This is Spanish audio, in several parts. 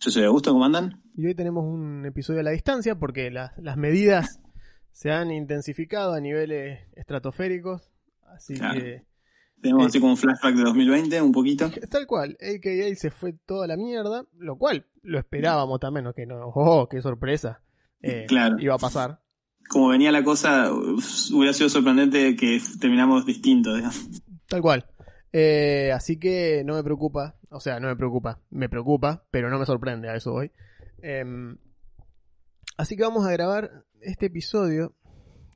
Yo soy Augusto, ¿cómo andan? Y hoy tenemos un episodio a la distancia porque la- las medidas se han intensificado a niveles estratosféricos. Así Claro. que, Tenemos Eh. así como un flashback de 2020, un poquito. tal cual, AKA se fue toda la mierda, lo cual lo esperábamos también, ¿no? Que no, oh, qué sorpresa. Eh, Claro. Iba a pasar. Como venía la cosa, hubiera sido sorprendente que terminamos distintos. digamos. Tal cual. Eh, así que no me preocupa, o sea, no me preocupa, me preocupa, pero no me sorprende, a eso voy. Em, así que vamos a grabar este episodio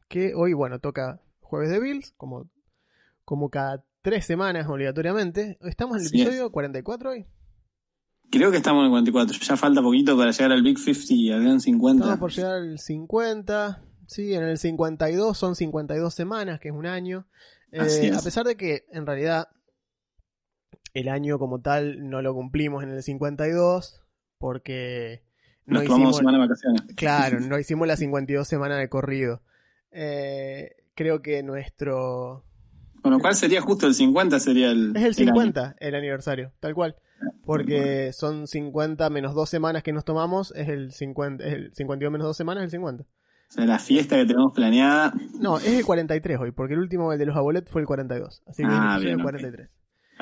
que hoy, bueno, toca Jueves de Bills, como, como cada tres semanas obligatoriamente. Estamos en el es. episodio 44 hoy. Creo que estamos en el 44. Ya falta poquito para llegar al Big 50 y al Gran 50. Estamos por llegar al 50. Sí, en el 52 son 52 semanas, que es un año. Eh. A pesar de que en realidad el año como tal no lo cumplimos en el 52 porque no Nos hicimos, semana de vacaciones. claro, no hicimos las 52 semanas de corrido. Eh, creo que nuestro Con lo cual sería justo el 50, sería el. es el año. 50 el aniversario, tal cual. Porque son 50 menos dos semanas que nos tomamos, es el 50, es el 52 menos dos semanas, es el 50. O sea, la fiesta que tenemos planeada. No, es el 43 hoy, porque el último, el de los abuelos, fue el 42. Así que Ah, el bien, ok.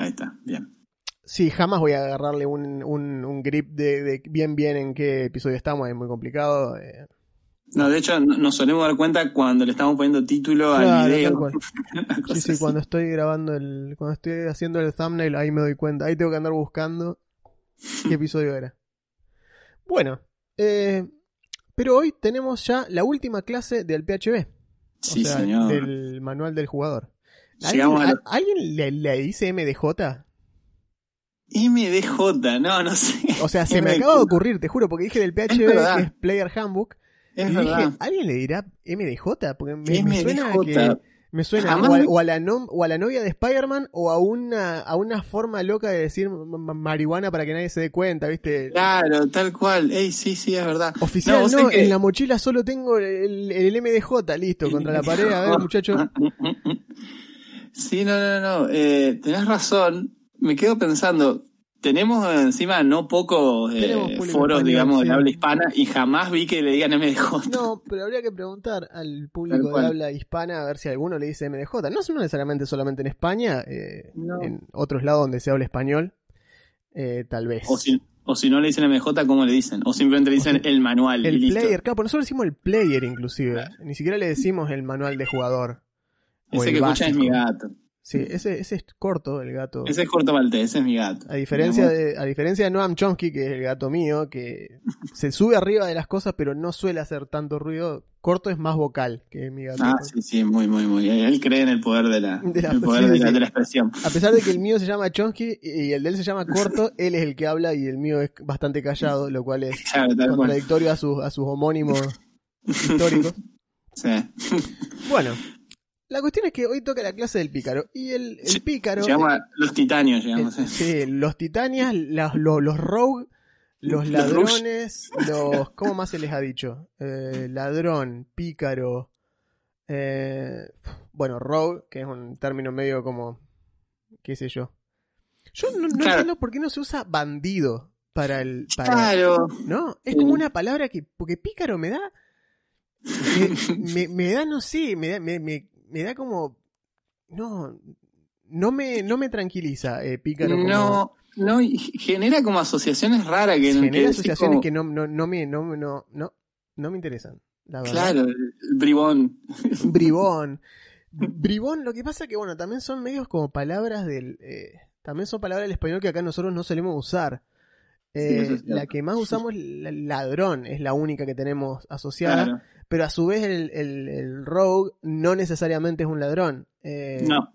43. Ahí está, bien. Sí, jamás voy a agarrarle un, un, un grip de, de bien bien en qué episodio estamos, es muy complicado. eh. No, de hecho, no- nos solemos dar cuenta cuando le estamos poniendo título Claro, al video. Sí, sí, así. cuando estoy grabando el, cuando estoy haciendo el thumbnail, ahí me doy cuenta. Ahí tengo que andar buscando qué episodio era. Bueno, eh, pero hoy tenemos ya la última clase del PHB. Sí, o sea, señor. del manual del jugador. ¿Alguien, a ¿alguien le, le dice MDJ? MDJ, no, no sé. O sea, se me MDJ. acaba de ocurrir, te juro, porque dije del PHB, que es Player Handbook, Es y verdad. dije, ¿alguien le dirá MDJ? Porque me, me suena MDJ. que me suena o a, o a la o a la novia de Spider-Man o a una a una forma loca de decir ma- ma- marihuana para que nadie se dé cuenta, ¿viste? Claro, tal cual. Ey, sí, sí, es verdad. Oficial, no, que- en la mochila solo tengo el, el MDJ, listo, contra la pared, a ver, muchacho. Sí, no, no, no. Eh, tenés razón. Me quedo pensando. Tenemos encima no pocos eh, foros, digamos, sí. de habla hispana y jamás vi que le digan MDJ. No, pero habría que preguntar al público de habla hispana a ver si alguno le dice MDJ. No es necesariamente solamente en España, eh, No. en otros lados donde se habla español, eh, tal vez. O si, o si no le dicen MDJ, ¿cómo le dicen? O simplemente le dicen el manual. y el listo. player, claro, pues nosotros decimos el player inclusive. Ni siquiera le decimos el manual de jugador. Ese el que escuchan es básico. mi gato. Sí, ese, ese es corto, el gato. Ese es corto maltés, ese es mi gato. A diferencia, de, a diferencia de Noam Chomsky, que es el gato mío, que se sube arriba de las cosas pero no suele hacer tanto ruido, corto es más vocal que mi gato. Ah, sí, sí, muy, muy, muy. Él cree en el poder de la, De la- el poder sí, de, la, sí. de la expresión. A pesar de que el mío se llama Chomsky y el de él se llama Corto, él es el que habla y el mío es bastante callado, lo cual es Claro, contradictorio a sus, a sus homónimos históricos. Sí. Bueno, la cuestión es que hoy toca la clase del pícaro. Y el, pícaro. Llegamos a los titanios, llegamos. eh. sí, los titanias, las- lo- los rogue, los Los ladrones, los. ¿Cómo más se les ha dicho? Eh, ladrón, pícaro. eh, bueno, rogue, que es un término medio como. ¿Qué sé yo? Yo no, no Claro. entiendo por qué no se usa bandido para el. Para, Claro. ¿No? Es como una palabra que. Porque pícaro me da. Me, me- me da, no sé, me da, me, me- me da como. No. No me, no me tranquiliza, eh, pícaro. como- No, no, y genera como asociaciones raras que genera que decís asociaciones como, que no, no, no me, no, no, no, no me interesan. La verdad. Claro, el bribón. Bribón. Bribón, lo que pasa que, bueno, también son medios como palabras del. eh, también son palabras del español que acá nosotros no solemos usar. Eh, es la que más usamos, la- ladrón, es la única que tenemos asociada. Claro. Pero a su vez, el, el, el rogue no necesariamente es un ladrón. Eh, No.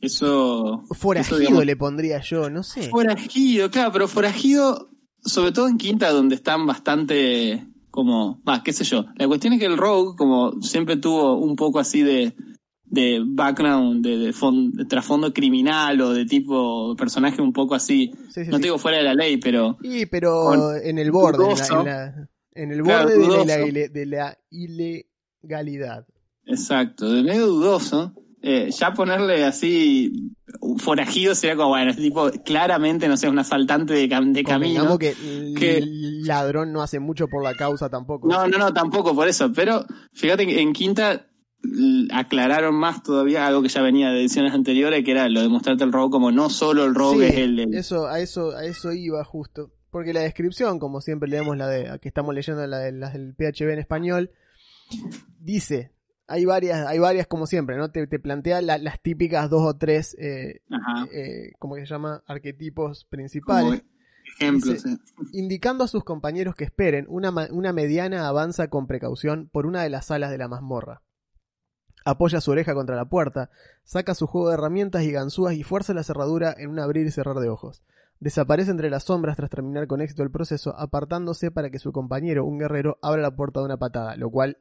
Eso. Forajido eso, digamos, le pondría yo, no sé. Forajido, claro, pero forajido, sobre todo en Quinta, donde están bastante como, va, qué sé yo. La cuestión es que el Rogue, como siempre tuvo un poco así de, de background, de, de, trasfondo criminal o de tipo personaje un poco así, no digo fuera de la ley, pero... Sí, pero en el borde, en, el borde de, la, ilegalidad. Exacto, de medio dudoso. Eh, ya ponerle así forajido sería como, bueno, este tipo claramente, no sé, un asaltante de, de camino. que, que el ladrón no hace mucho por la causa tampoco. No, no, no, tampoco por eso. Pero fíjate que en Quinta aclararon más todavía algo que ya venía de ediciones anteriores, que era lo de mostrarte el robo como no solo el robo es el, Eso, a eso, a eso iba justo. Porque la descripción, como siempre leemos la de, que estamos leyendo la, de, la del PHB en español, dice, hay varias, hay varias como siempre, ¿no? Te, plantea las típicas dos o tres, eh, eh, ¿cómo se llama? Arquetipos principales. ejemplos, Indicando a sus compañeros que esperen, una, una mediana avanza con precaución por una de las salas de la mazmorra. Apoya su oreja contra la puerta, saca su juego de herramientas y ganzúas y fuerza la cerradura en un abrir y cerrar de ojos. Desaparece entre las sombras tras terminar con éxito el proceso, apartándose para que su compañero, un guerrero, abra la puerta de una patada, lo cual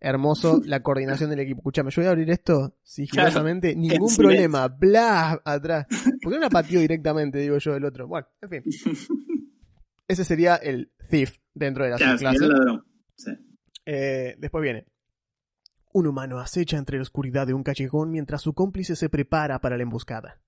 hermoso la coordinación del equipo. Escúchame, yo voy a abrir esto sigilosamente, ningún problema, bla, atrás. ¿Por qué no la pateó directamente, digo yo, el otro? Bueno, en fin. Ese sería el thief dentro de la clase. Eh, después viene. Un humano acecha entre la oscuridad de un callejón mientras su cómplice se prepara para la emboscada.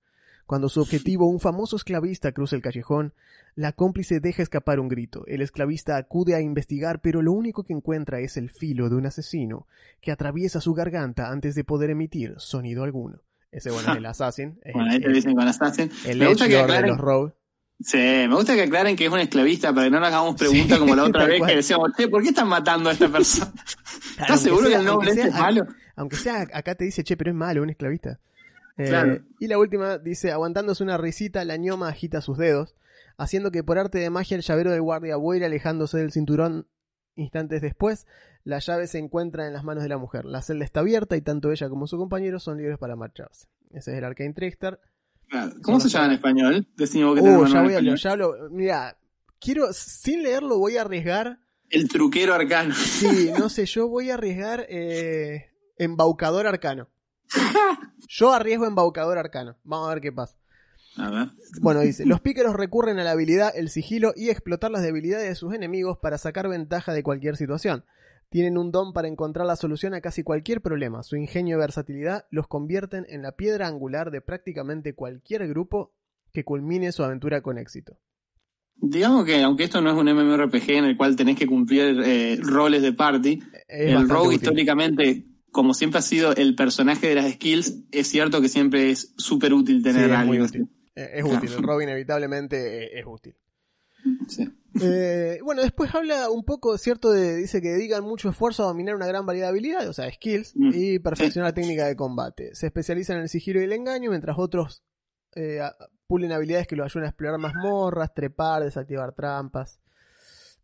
Cuando su objetivo, un famoso esclavista, cruza el callejón, la cómplice deja escapar un grito. El esclavista acude a investigar, pero lo único que encuentra es el filo de un asesino que atraviesa su garganta antes de poder emitir sonido alguno. Ese bueno es el Assassin. bueno, ahí te dicen con Assassin. El me gusta que aclaren, de los. Sí, me gusta que aclaren que es un esclavista para que no le hagamos preguntas como la otra vez que decíamos, che, ¿por qué están matando a esta persona? ¿Estás seguro que el nombre este es malo? Aunque sea acá te dice, che, pero es malo, un esclavista. Eh, y la última dice, aguantándose una risita, la ñoma agita sus dedos, haciendo que por arte de magia el llavero del guardia vuele alejándose del cinturón. Instantes después, la llave se encuentra en las manos de la mujer. La celda está abierta y tanto ella como su compañero son libres para marcharse. Ese es el Arcane Trickster. ¿Cómo se llama en español? Decimos que uh, ya voy a ya hablo. Mira, quiero, sin leerlo voy a arriesgar. El truquero arcano. Sí, no sé, yo voy a arriesgar eh, embaucador arcano. Yo arriesgo embaucador arcano. Vamos a ver qué pasa. A ver. Bueno, dice, los pícaros recurren a la habilidad, el sigilo y explotar las debilidades de sus enemigos para sacar ventaja de cualquier situación. Tienen un don para encontrar la solución a casi cualquier problema. Su ingenio y versatilidad los convierten en la piedra angular de prácticamente cualquier grupo que culmine su aventura con éxito. Digamos que, aunque esto no es un MMORPG en el cual tenés que cumplir eh, roles de party, el rogue históricamente como siempre ha sido el personaje de las skills, es cierto que siempre es súper útil tener sí, es Muy útil. Es útil, el Robin inevitablemente es útil. Sí. Eh, bueno, después habla un poco, cierto, de, dice que dedican mucho esfuerzo a dominar una gran variedad de habilidades, o sea, skills, mm. y perfeccionar la técnica de combate. Se especializan en el sigilo y el engaño, mientras otros eh, pulen habilidades que lo ayudan a explorar mazmorras, trepar, desactivar trampas.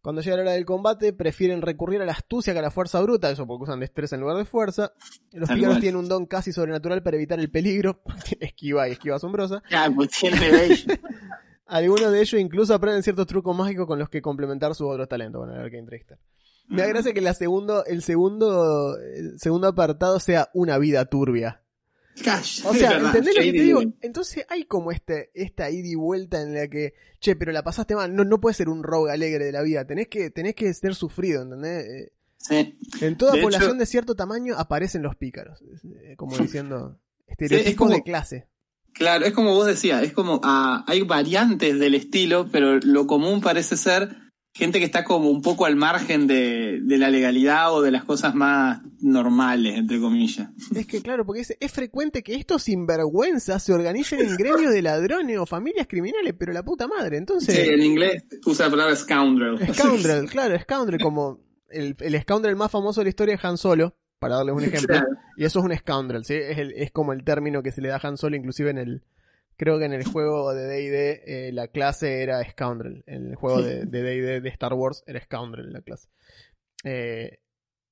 Cuando llega la hora del combate, prefieren recurrir a la astucia que a la fuerza bruta, eso porque usan destreza en lugar de fuerza. Los pícaros tienen un don casi sobrenatural para evitar el peligro, esquiva y esquiva asombrosa. Ah, pues tiene Algunos de ellos incluso aprenden ciertos trucos mágicos con los que complementar sus otros talentos. Bueno, el Arcane Trickster. Me da gracia que la segundo, el segundo, el segundo apartado sea una vida turbia. O sea, ¿entendés lo que te digo? Entonces hay como este, esta ida y vuelta en la que, che, pero la pasaste mal, no, no puede ser un rogue alegre de la vida, tenés que, tenés que ser sufrido, ¿entendés? Eh, sí. En toda población de cierto tamaño aparecen los pícaros, eh, como diciendo, estereotipos de clase. Claro, es como vos decías, es como, ah, hay variantes del estilo, pero lo común parece ser gente que está como un poco al margen de, la legalidad o de las cosas más normales, entre comillas. Es que claro, porque es, frecuente que estos sinvergüenzas se organicen en gremios de ladrones o familias criminales, pero la puta madre, entonces... Sí, en inglés usa la palabra scoundrel. Scoundrel, claro, scoundrel, como el, el scoundrel más famoso de la historia es Han Solo, para darles un ejemplo. Y eso es un scoundrel, ¿sí? Es, es como el término que se le da a Han Solo inclusive en el Creo que en el juego de D&D eh, la clase era Scoundrel. En el juego de D&D de, Star Wars era Scoundrel la clase. Eh,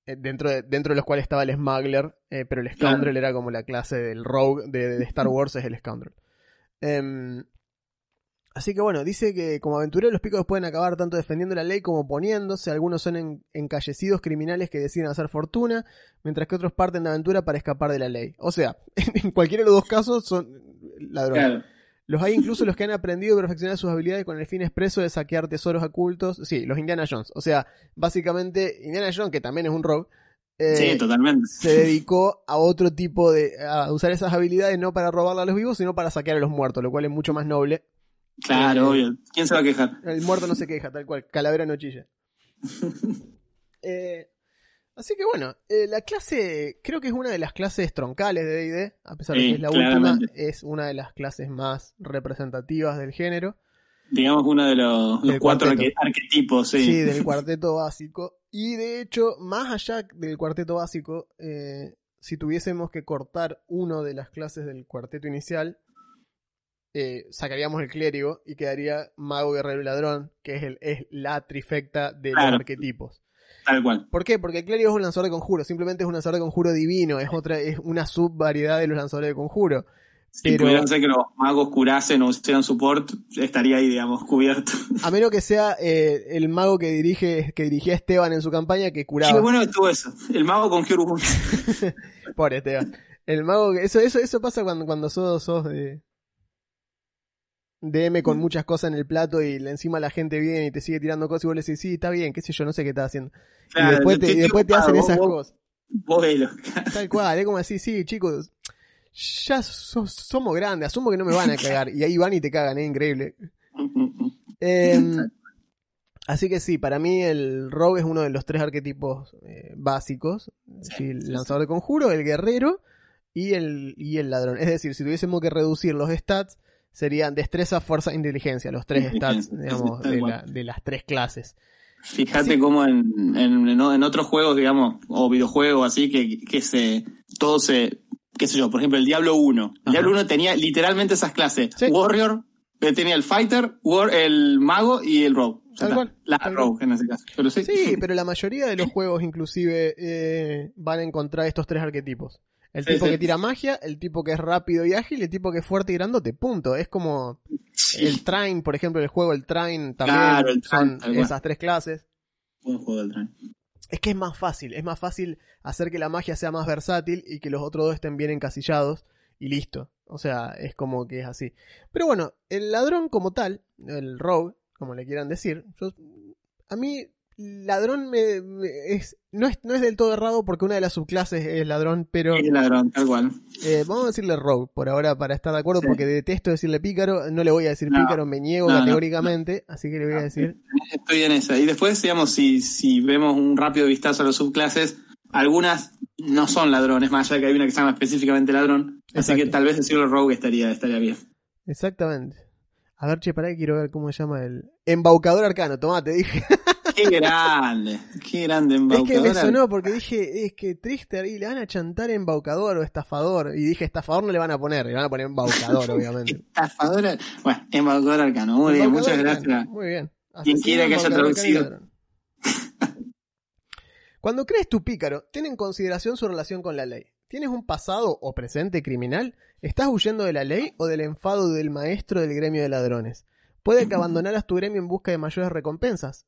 eh, dentro, de, dentro de los cuales estaba el Smuggler, pero el Scoundrel era como la clase del Rogue de, Star Wars es el Scoundrel. Em, Así que bueno, dice que como aventureros los pícaros pueden acabar tanto defendiendo la ley como oponiéndose. Algunos son en- encallecidos criminales que deciden hacer fortuna, mientras que otros parten de aventura para escapar de la ley. O sea, en cualquiera de los dos casos son ladrones. Claro. Los hay incluso los que han aprendido a perfeccionar sus habilidades con el fin expreso de saquear tesoros ocultos. Sí, los Indiana Jones. O sea, básicamente Indiana Jones, que también es un rogue, eh, Sí, totalmente. se dedicó a otro tipo de... a usar esas habilidades no para robarle a los vivos, sino para saquear a los muertos, lo cual es mucho más noble. Claro, Eh, obvio. ¿Quién se va a quejar? El muerto no se queja, tal cual. Calavera no chilla. Eh, así que bueno, eh, la clase creo que es una de las clases troncales de D&D, a pesar de que es la claramente. última, es una de las clases más representativas del género. Digamos uno de los, cuatro cuarteto. arquetipos, sí. Sí, del cuarteto básico. Y de hecho, más allá del cuarteto básico, si tuviésemos que cortar uno de las clases del cuarteto inicial, eh, sacaríamos el clérigo y quedaría mago, guerrero y ladrón, que es, el, es la trifecta de Claro. los arquetipos. Tal cual. ¿Por qué? Porque el clérigo es un lanzador de conjuro, simplemente es un lanzador de conjuro divino, es otra, es una subvariedad de los lanzadores de conjuro. Si Pero- pudieran ser que los magos curasen o hicieran support, estaría ahí, digamos, cubierto. A menos que sea eh, el mago que dirige, que dirigía Esteban en su campaña que curaba. Qué bueno que estuvo eso. El mago con Kyurubun. Pobre Esteban. El mago, que- eso, eso, eso pasa cuando, cuando sos, sos de DM con muchas cosas en el plato y le- encima la gente viene y te sigue tirando cosas y vos le decís, sí, está bien, qué sé yo, no sé qué estás haciendo. y después te, y después te hacen esas cosas. Vos. Tal cual, es como decir, sí, chicos, ya somos grandes, asumo que no me van a cagar. Y ahí van y te cagan, es increíble. Em, así que sí, para mí el rogue es uno de los tres arquetipos eh, básicos. Sí, Sí, el lanzador de conjuro, el guerrero y el, y el ladrón. Es decir, si tuviésemos que reducir los stats, serían destreza, fuerza, inteligencia, los tres stats, digamos, de, la- de las tres clases. Fíjate Sí. cómo en, en, en- otros juegos, digamos, o videojuegos así, que, que se, todo se, qué sé yo, por ejemplo, el Diablo 1. El Ajá. Diablo 1 tenía literalmente esas clases. Sí. Warrior, eh, tenía el Fighter, war, el Mago y el Rogue. Tal cual, La tal Rogue en ese caso. Pero sí. Sí, pero la mayoría de los juegos inclusive eh, van a encontrar estos tres arquetipos. El tipo sí. que tira magia, el tipo que es rápido y ágil, el tipo que es fuerte y grandote, punto. Es como el Train, por ejemplo, el juego, el Train también Claro, el Train, son esas tres clases. Buen juego del tren. Es que es más fácil, es más fácil hacer que la magia sea más versátil y que los otros dos estén bien encasillados y listo. O sea, es como que es así. Pero bueno, el ladrón como tal, el rogue, como le quieran decir, yo- a mí ladrón me, me- es, no, es, no es del todo errado porque una de las subclases es ladrón, pero El ladrón, tal cual. eh, vamos a decirle rogue por ahora para estar de acuerdo Sí. porque detesto decirle pícaro, no le voy a decir No, pícaro, me niego no, no, categóricamente, así que le voy a decir... Estoy en esa. Y después, digamos, si, si vemos un rápido vistazo a las subclases, algunas no son ladrones, más allá de que hay una que se llama específicamente ladrón. Así que tal vez decirlo rogue estaría, estaría bien. Exactamente. A ver, che, pará que quiero ver cómo se llama el... Embaucador arcano, tomá, te dije. Qué grande, qué grande Es que embaucador. me sonó porque dije, es que Trister y le van a chantar embaucador o estafador. Y dije, estafador no le van a poner, le van a poner embaucador, obviamente. Estafadora. Bueno, embaucador arcano. Muy bien, Embaucador muchas arcano, gracias. Muy bien. Quien quiera que haya embaucador, traducido. Cuando crees tu pícaro, ten en consideración su relación con la ley. ¿Tienes un pasado o presente criminal? ¿Estás huyendo de la ley o del enfado del maestro del gremio de ladrones? Puede que abandonaras tu gremio en busca de mayores recompensas.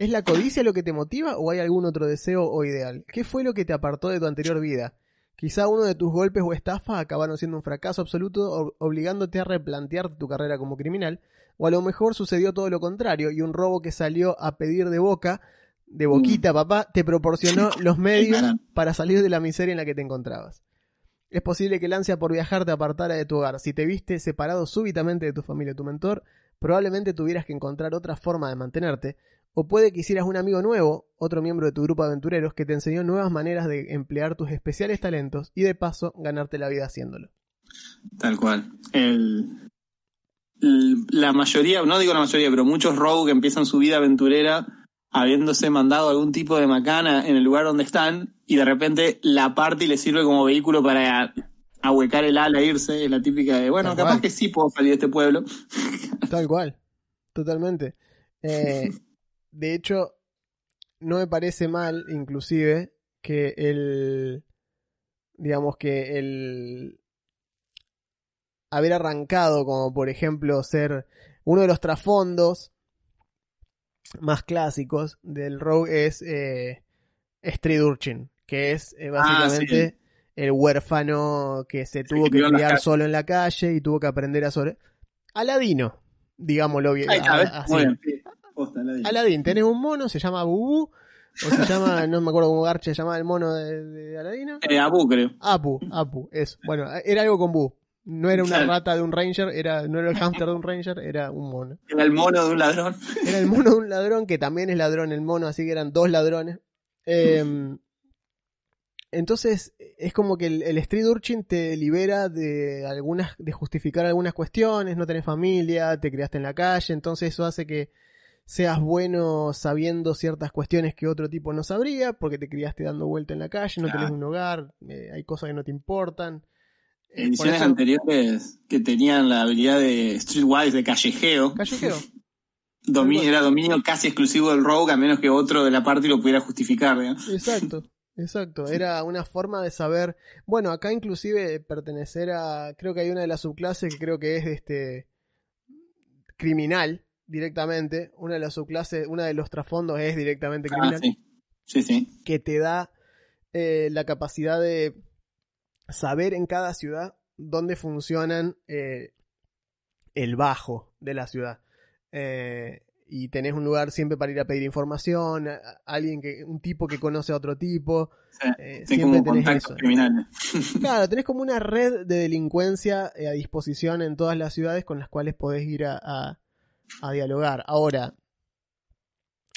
¿Es la codicia lo que te motiva o hay algún otro deseo o ideal? ¿Qué fue lo que te apartó de tu anterior vida? Quizá uno de tus golpes o estafas acabaron siendo un fracaso absoluto, obligándote a replantear tu carrera como criminal, o a lo mejor sucedió todo lo contrario y un robo que salió a pedir de boca, de boquita, papá, te proporcionó los medios para salir de la miseria en la que te encontrabas. Es posible que el ansia por viajar te apartara de tu hogar. Si te viste separado súbitamente de tu familia o tu mentor, probablemente tuvieras que encontrar otra forma de mantenerte, o puede que hicieras un amigo nuevo, otro miembro de tu grupo de aventureros, que te enseñó nuevas maneras de emplear tus especiales talentos y de paso ganarte la vida haciéndolo. Tal cual. El, el- la mayoría, no digo la mayoría, pero muchos rogue que empiezan su vida aventurera habiéndose mandado algún tipo de macana en el lugar donde están y de repente la parte le sirve como vehículo para ahuecar el ala e irse. Es la típica de, bueno, Tal capaz cual. que sí puedo salir de este pueblo. Tal cual, totalmente. Eh, de hecho, no me parece mal, inclusive, que el, digamos que el haber arrancado como por ejemplo ser uno de los trasfondos más clásicos del Rogue es eh, Street Urchin, que es eh, Ah, básicamente el huérfano que se tuvo que criar solo en la calle y tuvo que aprender a sobre... Aladino, digámoslo bien. Ahí está, a- así. Sí. Posta. Aladín, tenés un mono, se llama Bubú, o se llama, no me acuerdo cómo Garche llamaba el mono de, de Aladino. Eh, Abu, creo. Apu, Apu, eso. Bueno, era algo con Bu. No era una Claro. rata de un ranger, era, no era el hámster de un ranger, era un mono. Era el mono de un ladrón. Era el mono de un ladrón, que también es ladrón el mono, así que eran dos ladrones. Eh, entonces, es como que el, el Street Urchin te libera de algunas, de justificar algunas cuestiones, no tenés familia, te criaste en la calle, entonces eso hace que seas bueno sabiendo ciertas cuestiones que otro tipo no sabría, porque te criaste dando vuelta en la calle, no tenés Claro. un hogar, eh, hay cosas que no te importan. Eh, por Ediciones eso- anteriores que tenían la habilidad de Streetwise, de callejeo. Callejeo. Era dominio casi exclusivo del Rogue, a menos que otro de la party lo pudiera justificar. Exacto, exacto. Era una forma de saber. Bueno, acá inclusive pertenecer a. Creo que hay una de las subclases que creo que es este. criminal directamente. Una de las subclases, una de los trasfondos es directamente Ah, criminal. sí. Sí, sí. Que te da eh, la capacidad de saber en cada ciudad dónde funcionan eh, el bajo de la ciudad. Eh, y tenés un lugar siempre para ir a pedir información, a- a- alguien que, un tipo que conoce a otro tipo. Sí. eh, siempre como tenés eso. criminales. Claro, tenés como una red de delincuencia a disposición en todas las ciudades con las cuales podés ir a, a- a dialogar. Ahora,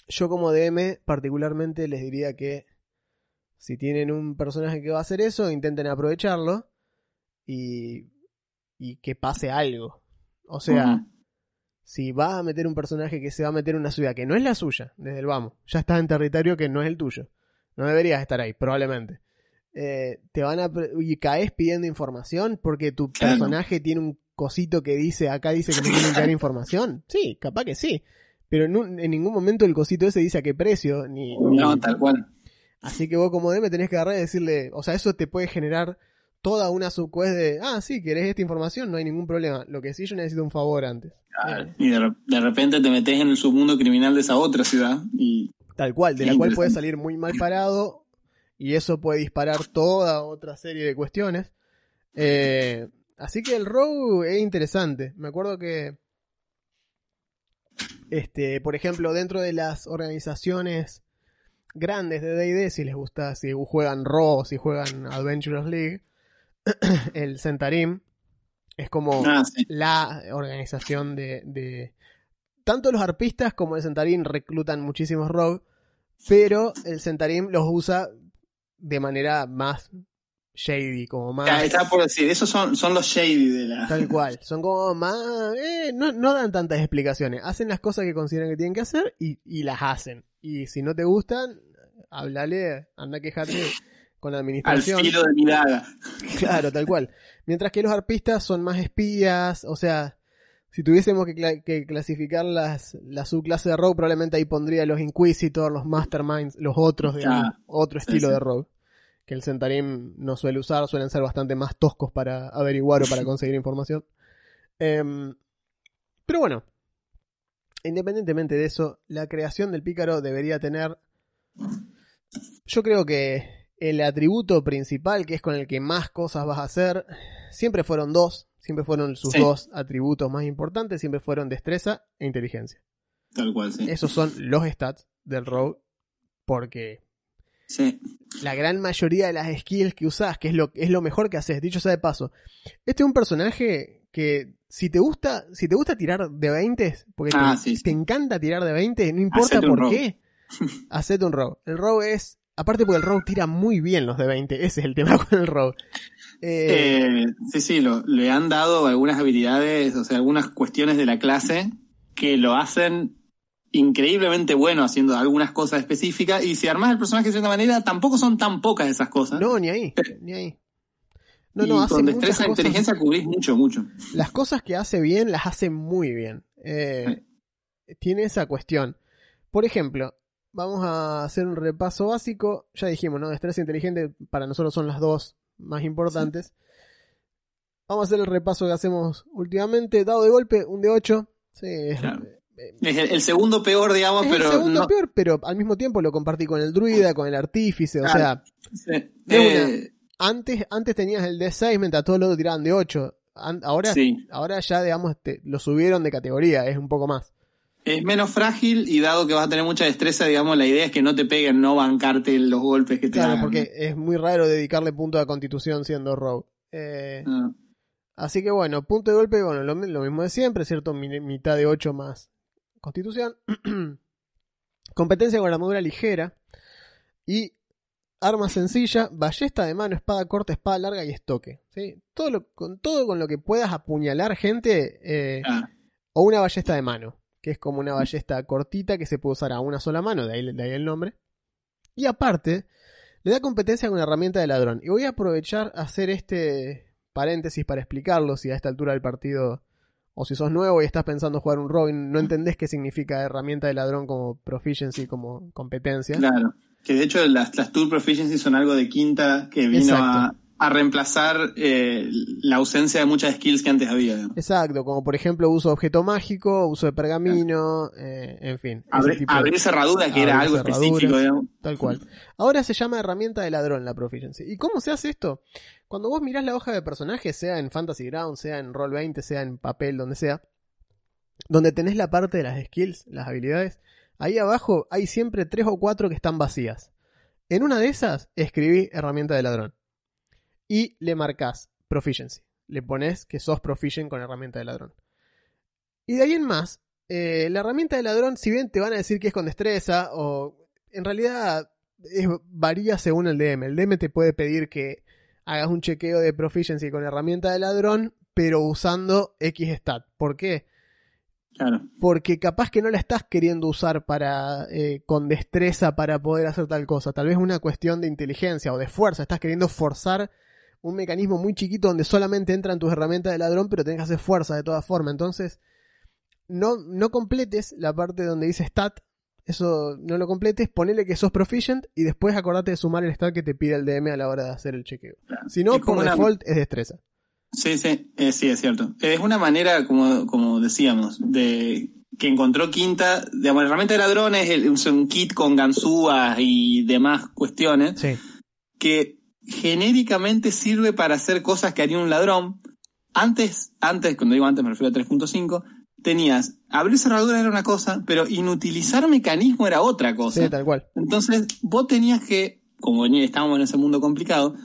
yo como DM particularmente les diría que si tienen un personaje que va a hacer eso, intenten aprovecharlo y, y que pase algo. O sea, si vas a meter un personaje que se va a meter en una ciudad que no es la suya, desde el vamos, ya estás en territorio que no es el tuyo. No deberías estar ahí, probablemente. Eh, te van a y caes pidiendo información porque tu personaje tiene un cosito que dice, acá dice que me tienen que dar información. Sí, capaz que sí. Pero en, un- en ningún momento el cosito ese dice a qué precio, ni, ni- No, tal cual. Así que vos como DM tenés que agarrar y decirle, o sea, eso te puede generar toda una subquest de, ah, sí, querés esta información, no hay ningún problema. Lo que sí yo necesito un favor antes. Claro. Y de, re- de repente te metes en el submundo criminal de esa otra ciudad y Tal cual, de la cual puedes salir muy mal parado y eso puede disparar toda otra serie de cuestiones. Eh, así que el Rogue es interesante. Me acuerdo que, este, por ejemplo, dentro de las organizaciones grandes de D&D, si les gusta, si juegan RO, si juegan Adventurers League, el Centarim es como ah, sí. la organización de, de- Tanto los arpistas como el Centarim reclutan muchísimos rogue, pero el Centarim los usa de manera más shady, como Ya, más... estaba por decir, esos son, son los shady de la. Tal cual, son como más... eh, no, no dan tantas explicaciones, hacen las cosas que consideran que tienen que hacer y, y las hacen. Y si no te gustan, háblale, anda a quejarte con la Al administración. filo de mi daga. Claro, tal cual. Mientras que los arpistas son más espías, o sea, si tuviésemos que, cla- que clasificar las, la subclase de Rogue, probablemente ahí pondría los Inquisitor, los Masterminds, los otros, Ah, otro estilo sí. de Rogue. Que el Centarim no suele usar, suelen ser bastante más toscos para averiguar o para conseguir información. Em, pero bueno, independientemente de eso, la creación del pícaro debería tener. Yo creo que el atributo principal, que es con el que más cosas vas a hacer, siempre fueron dos. Siempre fueron sus Sí. dos atributos más importantes, siempre fueron destreza e inteligencia. Tal cual, sí. Esos son los stats del rogue, porque Sí. la gran mayoría de las skills que usás, que es lo, es lo mejor que haces, dicho sea de paso. Este es un personaje que si te gusta, si te gusta tirar de 20, porque Ah, te, sí, sí. te encanta tirar de 20, no importa Hacete por qué, hacete un rogue. El rogue es, aparte porque el rogue tira muy bien los de 20, ese es el tema con el rogue. Eh, Eh, sí, sí, lo, le han dado algunas habilidades, o sea, algunas cuestiones de la clase que lo hacen increíblemente bueno haciendo algunas cosas específicas y si armas el personaje de cierta manera, tampoco son tan pocas esas cosas. no, ni ahí, ni ahí. No, y no, hace con destreza e inteligencia cubrís mucho, mucho. Las cosas que hace bien, las hace muy bien. Eh, tiene esa cuestión. Por ejemplo, vamos a hacer un repaso básico. Ya dijimos, ¿no? Destreza inteligente para nosotros son las dos más importantes. Vamos a hacer el repaso que hacemos últimamente. Dado de golpe, un de 8. Sí, Claro. Eh, Es el, el segundo peor, digamos, es pero. el segundo no- peor, pero al mismo tiempo lo compartí con el druida, con el artífice, o sea, Sí. Eh, antes, antes tenías el de 6, mientras todos lo tiraban de 8. Ahora, sí. ahora ya, digamos, te- lo subieron de categoría, es un poco más. Es menos frágil y dado que vas a tener mucha destreza, digamos, la idea es que no te peguen, no bancarte los golpes que te Claro, hagan. porque es muy raro dedicarle punto de constitución siendo rogue. Eh, Ah, Así que bueno, punto de golpe, bueno, lo, lo mismo de siempre, ¿cierto? Mi- mitad de 8 más constitución. Competencia con armadura ligera. Y arma sencilla, ballesta de mano, espada corta, espada larga y estoque. ¿sí? Todo lo, con todo con lo que puedas apuñalar gente, eh, ah, o una ballesta de mano, que es como una ballesta cortita que se puede usar a una sola mano, de ahí, de ahí el nombre. Y aparte, le da competencia con una herramienta de ladrón. Y voy a aprovechar a hacer este paréntesis para explicarlo si a esta altura del partido, o si sos nuevo y estás pensando jugar un Robin, no entendés qué significa herramienta de ladrón como proficiency, como competencia. Claro. Que de hecho las, las Tool Proficiency son algo de quinta que vino a. a reemplazar eh, la ausencia de muchas skills que antes había. Exacto, como por ejemplo uso de objeto mágico, uso de pergamino, eh, en fin. ese Abrir, tipo de- abrir cerradura, que era algo específico, cerraduras. digamos. Tal cual. Ahora se llama herramienta de ladrón la proficiency. ¿Y cómo se hace esto? Cuando vos mirás la hoja de personaje, sea en Fantasy Ground, sea en Roll20, sea en papel, donde sea, donde tenés la parte de las skills, las habilidades, ahí abajo hay siempre tres o cuatro que están vacías. En una de esas escribí herramienta de ladrón. Y le marcás proficiency. Le pones que sos proficient con herramienta de ladrón. Y de ahí en más, eh, la herramienta de ladrón, si bien te van a decir que es con destreza, o en realidad es- varía según el DM. El DM te puede pedir que hagas un chequeo de proficiency con herramienta de ladrón, pero usando X stat. ¿Por qué? Claro. Porque capaz que no la estás queriendo usar para eh, con destreza para poder hacer tal cosa. Tal vez una cuestión de inteligencia o de fuerza. Estás queriendo forzar un mecanismo muy chiquito donde solamente entran tus herramientas de ladrón, pero tenés que hacer fuerza de todas formas. Entonces, no, no completes la parte donde dice stat. Eso no lo completes, ponele que sos proficient y después acordate de sumar el stat que te pide el DM a la hora de hacer el chequeo. claro. Si no, por una- default es destreza. Sí, sí, eh, sí, es cierto. Es una manera, como, como decíamos, de que encontró Quinta, digamos, la herramienta de ladrones es, el- es un kit con ganzúas y demás cuestiones Sí. que genéricamente sirve para hacer cosas que haría un ladrón. Antes, antes, cuando digo antes me refiero a 3.5, tenías, abrir cerradura era una cosa, pero inutilizar mecanismo era otra cosa. Sí, tal cual. Entonces, vos tenías que, como estábamos en ese mundo complicado,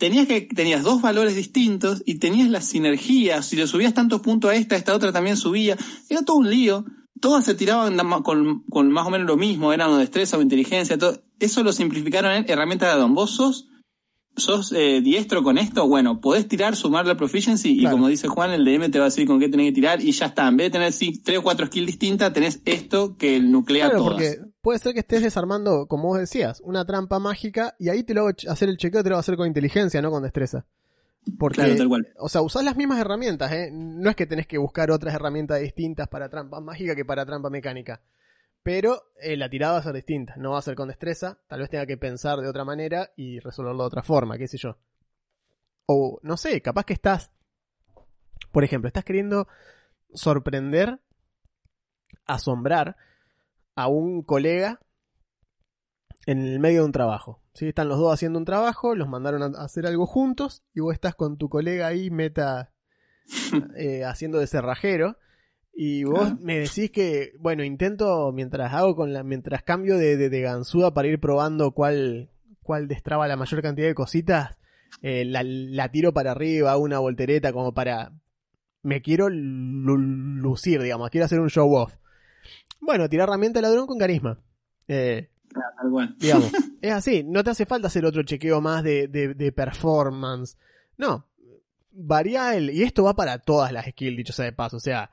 tenías que tenías dos valores distintos y tenías las sinergias. Si le subías tantos puntos a esta, esta otra también subía. Era todo un lío. Todas se tiraban con, con más o menos lo mismo, eran o destreza o inteligencia. Todo. Eso lo simplificaron en herramienta de addon. Vos sos, sos eh, diestro con esto, bueno, podés tirar, sumar la proficiency y como dice Juan, el DM te va a decir con qué tenés que tirar y ya está. En vez de tener sí, tres o cuatro skills distintas, tenés esto que nuclea Claro, todas. porque puede ser que estés desarmando, como vos decías, una trampa mágica y ahí te lo hago hacer el chequeo, te lo a hacer con inteligencia, no con destreza. Porque, Claro, tal cual. o sea, usás las mismas herramientas, ¿eh? No es que tenés que buscar otras herramientas distintas para trampa mágica que para trampa mecánica. Pero eh, la tirada va a ser distinta, no va a ser con destreza, tal vez tenga que pensar de otra manera y resolverlo de otra forma, qué sé yo. O, no sé, capaz que estás, por ejemplo, estás queriendo sorprender, asombrar a un colega en el medio de un trabajo. ¿sí? Están los dos haciendo un trabajo, los mandaron a hacer algo juntos y vos estás con tu colega ahí meta eh, haciendo de cerrajero y vos me decís que, bueno, intento mientras hago con la, mientras cambio de, de, de ganzúa para ir probando cuál, cuál destraba la mayor cantidad de cositas, eh, la, la tiro para arriba, hago una voltereta como para... Me quiero lu- lucir, digamos, quiero hacer un show off. Bueno, tirar herramienta de ladrón con carisma. Eh, digamos, es así, no te hace falta hacer otro chequeo más de, de, de performance. No, varía el. Y esto va para todas las skills, dicho sea de paso. O sea,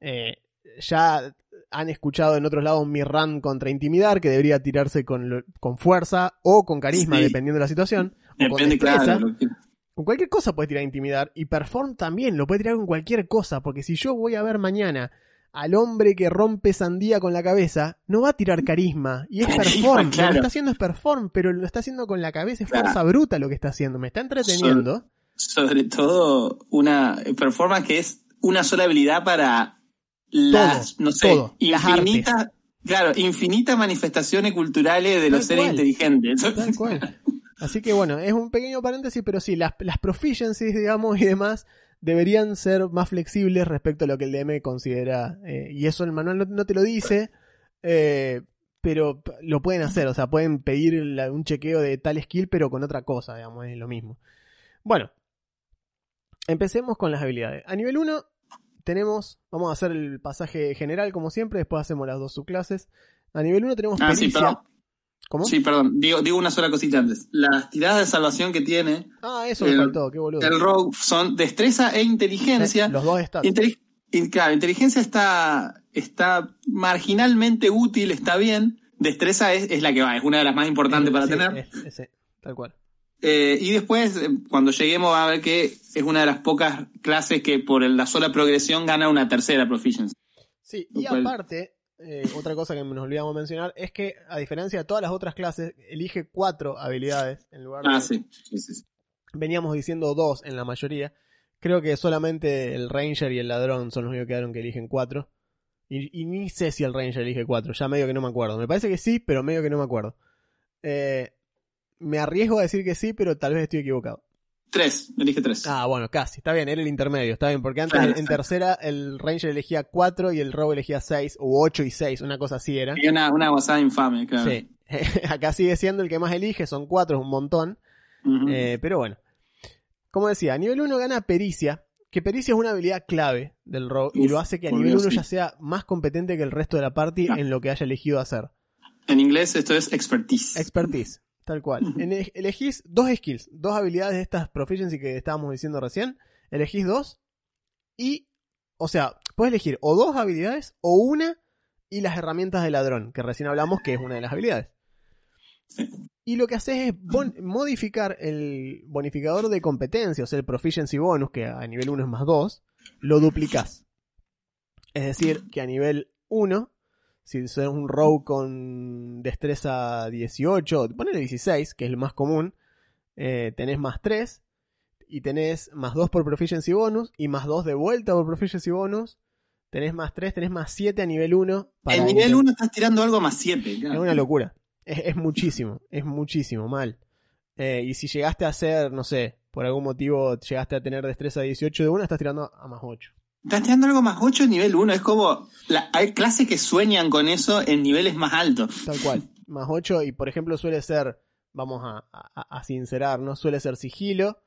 eh, ya han escuchado en otros lados mi run contra intimidar, que debería tirarse con, lo- con fuerza o con carisma, Sí. dependiendo de la situación. O con destreza. claro. lo que- Con cualquier cosa puede tirar intimidar. Y perform también lo puede tirar con cualquier cosa. Porque si yo voy a ver mañana al hombre que rompe sandía con la cabeza, no va a tirar carisma. Y es perform. Lo que está haciendo es perform, pero lo está haciendo con la cabeza. Es Claro. fuerza bruta lo que está haciendo. Me está entreteniendo. Sobre todo una performance que es una sola habilidad para las, no sé, todo, las infinitas, claro, infinitas manifestaciones culturales de los seres cual. inteligentes. Tal cual. Así que bueno, es un pequeño paréntesis, pero sí, las, las proficiencies, digamos, y demás, deberían ser más flexibles respecto a lo que el DM considera. eh, y eso el manual no, no te lo dice, eh, pero lo pueden hacer, o sea, pueden pedir la- un chequeo de tal skill, pero con otra cosa, digamos, es lo mismo. Bueno, empecemos con las habilidades. A nivel 1 tenemos, vamos a hacer el pasaje general como siempre, después hacemos las dos subclases. A nivel 1 tenemos Ah, sí, pericia. perdón. ¿Cómo? Sí, perdón. Digo, digo una sola cosita antes. Las tiradas de salvación que tiene Ah, eso me El- faltó, qué boludo. el Rogue son destreza e inteligencia. Los dos y, claro, inteligencia está, está marginalmente útil, está bien. Destreza es, es la que va, es una de las más importantes para Sí, tener. es- ese, tal cual. Eh, y después, eh, cuando lleguemos a ver que es una de las pocas clases que por la sola progresión gana una tercera proficiency. Sí, y cual- aparte, eh, otra cosa que nos olvidamos mencionar es que, a diferencia de todas las otras clases, elige cuatro habilidades en lugar de. Ah, sí. sí, sí, sí. Veníamos diciendo dos en la mayoría. Creo que solamente el Ranger y el Ladrón son los únicos que quedaron que eligen cuatro. Y, y ni sé si el Ranger elige cuatro, ya medio que no me acuerdo. Me parece que sí, pero medio que no me acuerdo. Eh, me arriesgo a decir que sí, pero tal vez estoy equivocado. Tres, elige tres. Ah, bueno, casi. Está bien, era el intermedio. Está bien, porque antes Claro, en, tercera el Ranger elegía 4 y el Rogue elegía 6, o 8 y 6, una cosa así era. Y una, una guasada infame, claro. Sí. Acá sigue siendo el que más elige, son 4, es un montón. Eh, pero bueno. Como decía, a nivel 1 gana Pericia, que Pericia es una habilidad clave del Rogue y lo hace que a nivel Dios, 1 sí. ya sea más competente que el resto de la party Ah. en lo que haya elegido hacer. En inglés esto es expertise. Expertise, tal cual. Elegís dos skills, dos habilidades de estas proficiency que estábamos diciendo recién. Elegís dos y, o sea, puedes elegir o dos habilidades o una y las herramientas de ladrón, que recién hablamos que es una de las habilidades. Y lo que haces es modificar el bonificador de competencia, o sea, el proficiency bonus, que a nivel 1 es más 2, lo duplicás. Es decir, que a nivel 1, si sos un rogue con destreza 18, ponele 16, que es el más común, eh, tenés más 3, y tenés más 2 por proficiency bonus, y más 2 de vuelta por proficiency bonus, tenés más 3, tenés más 7 a nivel 1. En nivel 1 estás tirando algo más 7. Es una locura. Es, es muchísimo, es muchísimo, mal. Eh, y si llegaste a hacer, no sé, por algún motivo llegaste a tener destreza 18 de una, estás tirando a más 8. Estás tirando algo más 8 en nivel 1. Es como. la- hay clases que sueñan con eso en niveles más altos. Tal cual. más 8 y por ejemplo suele ser, vamos a, a, a sincerar, ¿no? Suele ser sigilo.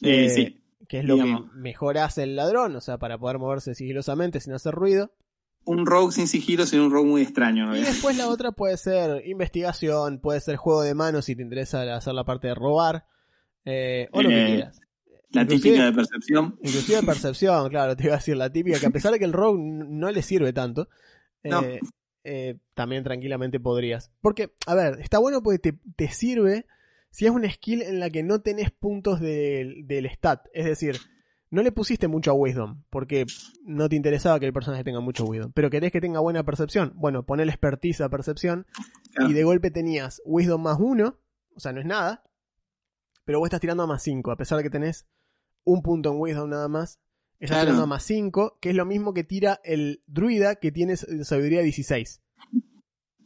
Eh, eh, sí. Que es lo digamos. que mejor hace el ladrón, o sea, para poder moverse sigilosamente sin hacer ruido. Un rogue sin sigilo sería un rogue muy extraño. Y ¿no? después la otra puede ser investigación, puede ser juego de manos si te interesa hacer la parte de robar, eh, o lo que Eh, quieras. La Inclusive- típica de percepción. Inclusive percepción, claro, te iba a decir la típica, que a pesar de que el rogue no le sirve tanto, No. eh, eh, también tranquilamente podrías. Porque, a ver, está bueno porque te, te sirve si es una skill en la que no tenés puntos del, del stat. Es decir, no le pusiste mucho a Wisdom, porque no te interesaba que el personaje tenga mucho Wisdom, pero querés que tenga buena percepción. Bueno, ponele expertise a percepción Claro. y de golpe tenías Wisdom más uno, o sea, no es nada, pero vos estás tirando a más 5, a pesar de que tenés un punto en Wisdom nada más, estás Claro. tirando a más 5, que es lo mismo que tira el druida que tiene sabiduría 16.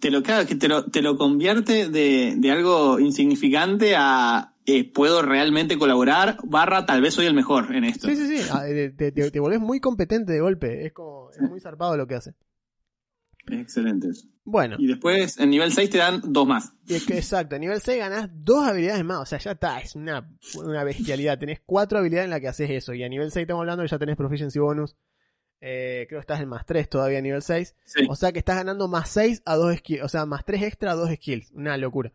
Te lo, claro, que te lo, te lo convierte de, de algo insignificante a eh, puedo realmente colaborar, barra tal vez soy el mejor en esto. Sí, sí, sí, ah, eh, te, te, te volvés muy competente de golpe, es como, es muy zarpado lo que hace. Excelente eso. Bueno, Y después en nivel 6 te dan dos más. y es que exacto, a nivel 6 ganás dos habilidades más, o sea, ya está, es una, una bestialidad, tenés cuatro habilidades en las que haces eso, y a nivel 6 estamos hablando que ya tenés proficiency bonus, eh, creo que estás en más 3 todavía a nivel 6, Sí. O sea que estás ganando más 6 a 2 skills. O sea, más 3 extra a 2 skills. Una locura.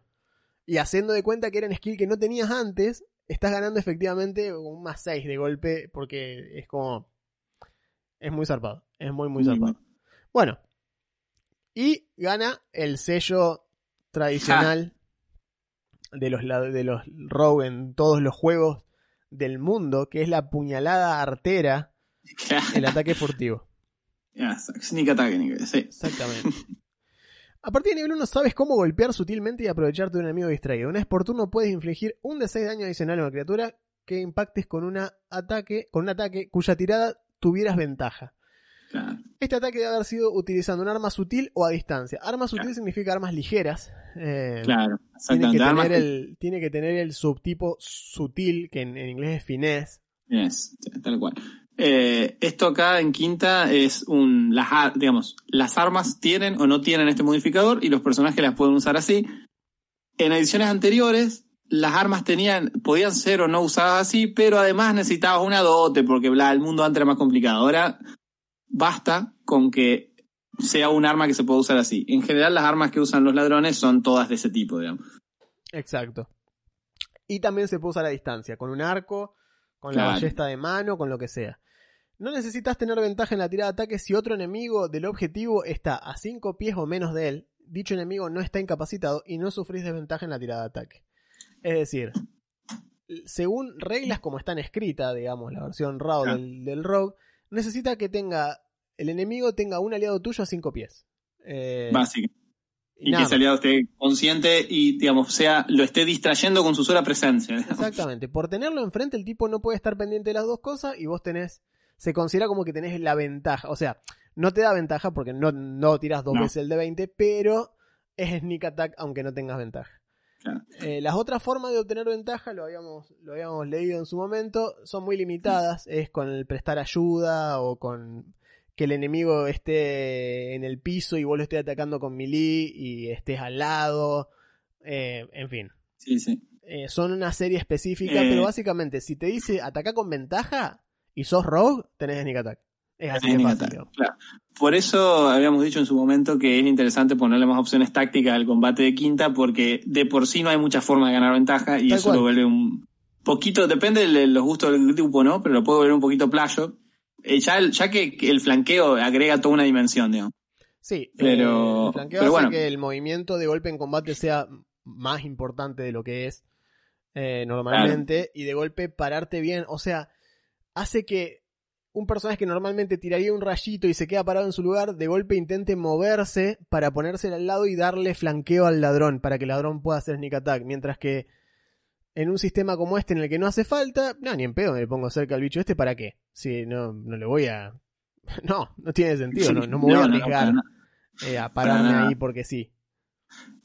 Y haciendo de cuenta que eran skills que no tenías antes, estás ganando efectivamente un más 6 de golpe. Porque es como. Es muy zarpado. Es muy, muy Muy zarpado. Bueno. Y gana el sello tradicional de los, de los Rogue en todos los juegos del mundo, que es la puñalada artera, el ataque furtivo. Ya, sneak attack sí. Exactamente. A partir de nivel 1 sabes cómo golpear sutilmente y aprovecharte de un enemigo distraído. Una vez por turno puedes infligir un de 6 de daño adicional a una criatura que impactes con, una ataque, con un ataque cuya tirada tuvieras ventaja. Claro. Este ataque debe haber sido utilizando un arma sutil o a distancia. Arma sutil Claro. significa armas ligeras. eh, Claro, tiene, que tener el, tiene que tener el subtipo sutil, que en, en inglés es finesse. Yes, tal cual. Eh, esto acá en quinta es un, las, digamos, las armas tienen o no tienen este modificador y los personajes las pueden usar así. En ediciones anteriores, las armas tenían, podían ser o no usadas así, pero además necesitabas una dote porque bla, el mundo antes era más complicado. Ahora basta con que sea un arma que se pueda usar así. En general, las armas que usan los ladrones son todas de ese tipo, digamos. Exacto. Y también se puede usar a distancia, con un arco, con la ballesta de mano, con lo que sea. No necesitas tener ventaja en la tirada de ataque si otro enemigo del objetivo está a 5 pies o menos de él. Dicho enemigo no está incapacitado y no sufrís desventaja en la tirada de ataque. Es decir, según reglas como están escritas, digamos, la versión RAW Claro. del, del Rogue, necesita que tenga el enemigo tenga un aliado tuyo a 5 pies. Eh, Básico. Y que ese aliado esté consciente y, digamos, sea, lo esté distrayendo con su sola presencia. digamos. Exactamente. Por tenerlo enfrente, el tipo no puede estar pendiente de las dos cosas y vos tenés. Se considera como que tenés la ventaja. O sea, no te da ventaja porque no, no tirás dos No. veces el de 20, pero es sneak attack aunque no tengas ventaja. Eh, las otras formas de obtener ventaja, lo habíamos, lo habíamos leído en su momento, son muy limitadas. Es con el prestar ayuda o con que el enemigo esté en el piso y vos lo estés atacando con melee y estés al lado. Eh, en fin. Sí, sí. Eh, son una serie específica, pero básicamente, si te dice ataca con ventaja y sos rogue, tenés sneak attack. Es así de fácil. claro. Por eso habíamos dicho en su momento que es interesante ponerle más opciones tácticas al combate de quinta, porque de por sí no hay muchas formas de ganar ventaja y Tal eso cual. lo vuelve un poquito, depende de los gustos del grupo, ¿no? Pero lo puede volver un poquito playo. Eh, ya, ya que el flanqueo agrega toda una dimensión, digamos. Sí, Pero- el flanqueo pero hace bueno. que el movimiento de golpe en combate sea más importante de lo que es eh, normalmente y de golpe pararte bien. O sea, hace que un personaje que normalmente tiraría un rayito y se queda parado en su lugar, de golpe intente moverse para ponerse al lado y darle flanqueo al ladrón, para que el ladrón pueda hacer sneak attack. Mientras que en un sistema como este en el que no hace falta, no, ni en pedo me pongo cerca al bicho este, ¿para qué? Si no, no le voy a... No, no tiene sentido, no, no me voy a arriesgar eh, a Para pararme ahí porque sí.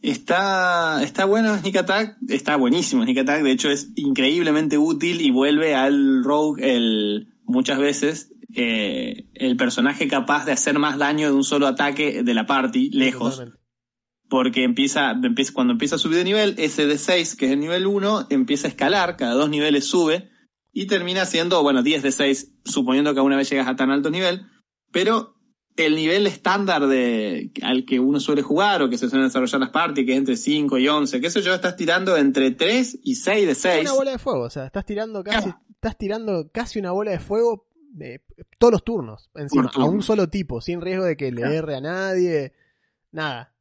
Está, está bueno Sneak Attack, está buenísimo Sneak Attack, de hecho es increíblemente útil y vuelve al Rogue el, muchas veces eh, el personaje capaz de hacer más daño de un solo ataque de la party, lejos. Totalmente. Porque empieza, empieza, cuando empieza a subir de nivel, ese de 6, que es el nivel 1, empieza a escalar, cada dos niveles sube, y termina siendo, bueno, 10 de 6, suponiendo que alguna vez llegas a tan alto nivel, pero el nivel estándar de, al que uno suele jugar o que se suelen desarrollar las parties, que es entre 5 y 11, qué sé yo, estás tirando entre 3 y 6 de 6. Una bola de fuego, o sea, estás tirando casi, Claro. estás tirando casi una bola de fuego de todos los turnos, encima, turno. a un solo tipo, sin riesgo de que le Claro. erre a nadie, nada.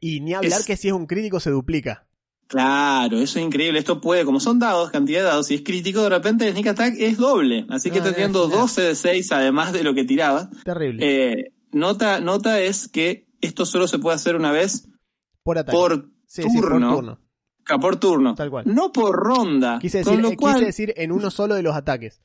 Y ni hablar Es- que si es un crítico se duplica. Claro, eso es increíble. Esto puede, como son dados, cantidad de dados, si es crítico, de repente el sneak attack es doble. Así que No, estás no, tirando no. 12 de 6 además de lo que tirabas. Terrible. Eh, nota, nota es que esto solo se puede hacer una vez por ataque. por Sí, sí, por turno. turno. ca- por turno. Tal cual. No por ronda. Quise con decir, lo eh, cual, quise decir en uno solo de los ataques.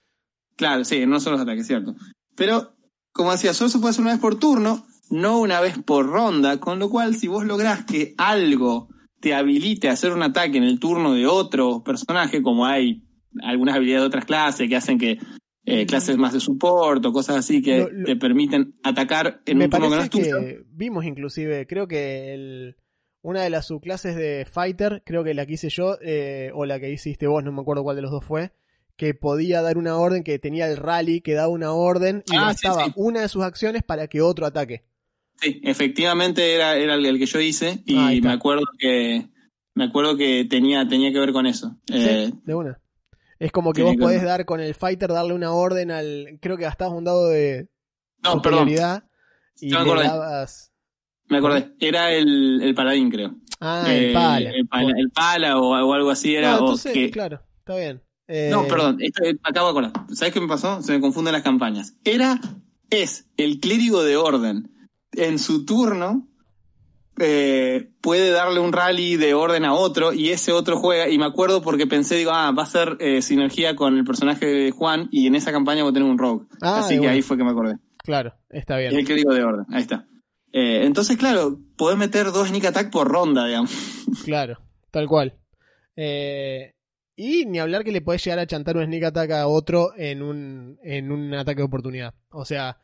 claro, sí, no son los ataques, cierto. Pero, como decía, solo se puede hacer una vez por turno, no una vez por ronda, con lo cual si vos lográs que algo te habilite a hacer un ataque en el turno de otro personaje, como hay algunas habilidades de otras clases que hacen que eh, clases más de support o cosas así que Lo- lo- te permiten atacar en Me un turno que no es tuyo. que vimos inclusive, creo que el, una de las subclases de Fighter, creo que la que hice yo, eh, o la que hiciste vos, no me acuerdo cuál de los dos fue, que podía dar una orden, que tenía el rally, que daba una orden y Ah, sí, gastaba sí. una de sus acciones para que otro ataque. Sí, efectivamente era, era el, el que yo hice y me acuerdo que me acuerdo que tenía, tenía que ver con eso. Eh, Sí, de una. Es como que vos que podés ver. dar con el Fighter, darle una orden al... Creo que gastabas un dado de no, perdón, superioridad y Ya me le acordé. dabas... me acordé. Era el, el paladín, creo. Ah, Eh, el pala. El pala, el pala o, o algo así era. No, o entonces, que- claro, está bien. Eh, no, perdón, esto, eh, acabo de acordar. ¿Sabes qué me pasó? Se me confunden las campañas. Era, es el clérigo de orden. En su turno, eh, puede darle un rally de orden a otro y ese otro juega. Y me acuerdo porque pensé, digo, ah, va a ser eh, sinergia con el personaje de Juan y en esa campaña voy a tener un rogue. Ah, Así que ahí fue que me acordé. Claro, está bien. El código de orden, ahí está. Eh, entonces, claro, podés meter dos sneak attack por ronda, digamos. Claro, tal cual. Y ni hablar que le podés llegar a chantar un sneak attack a otro en un, en un ataque de oportunidad. O sea,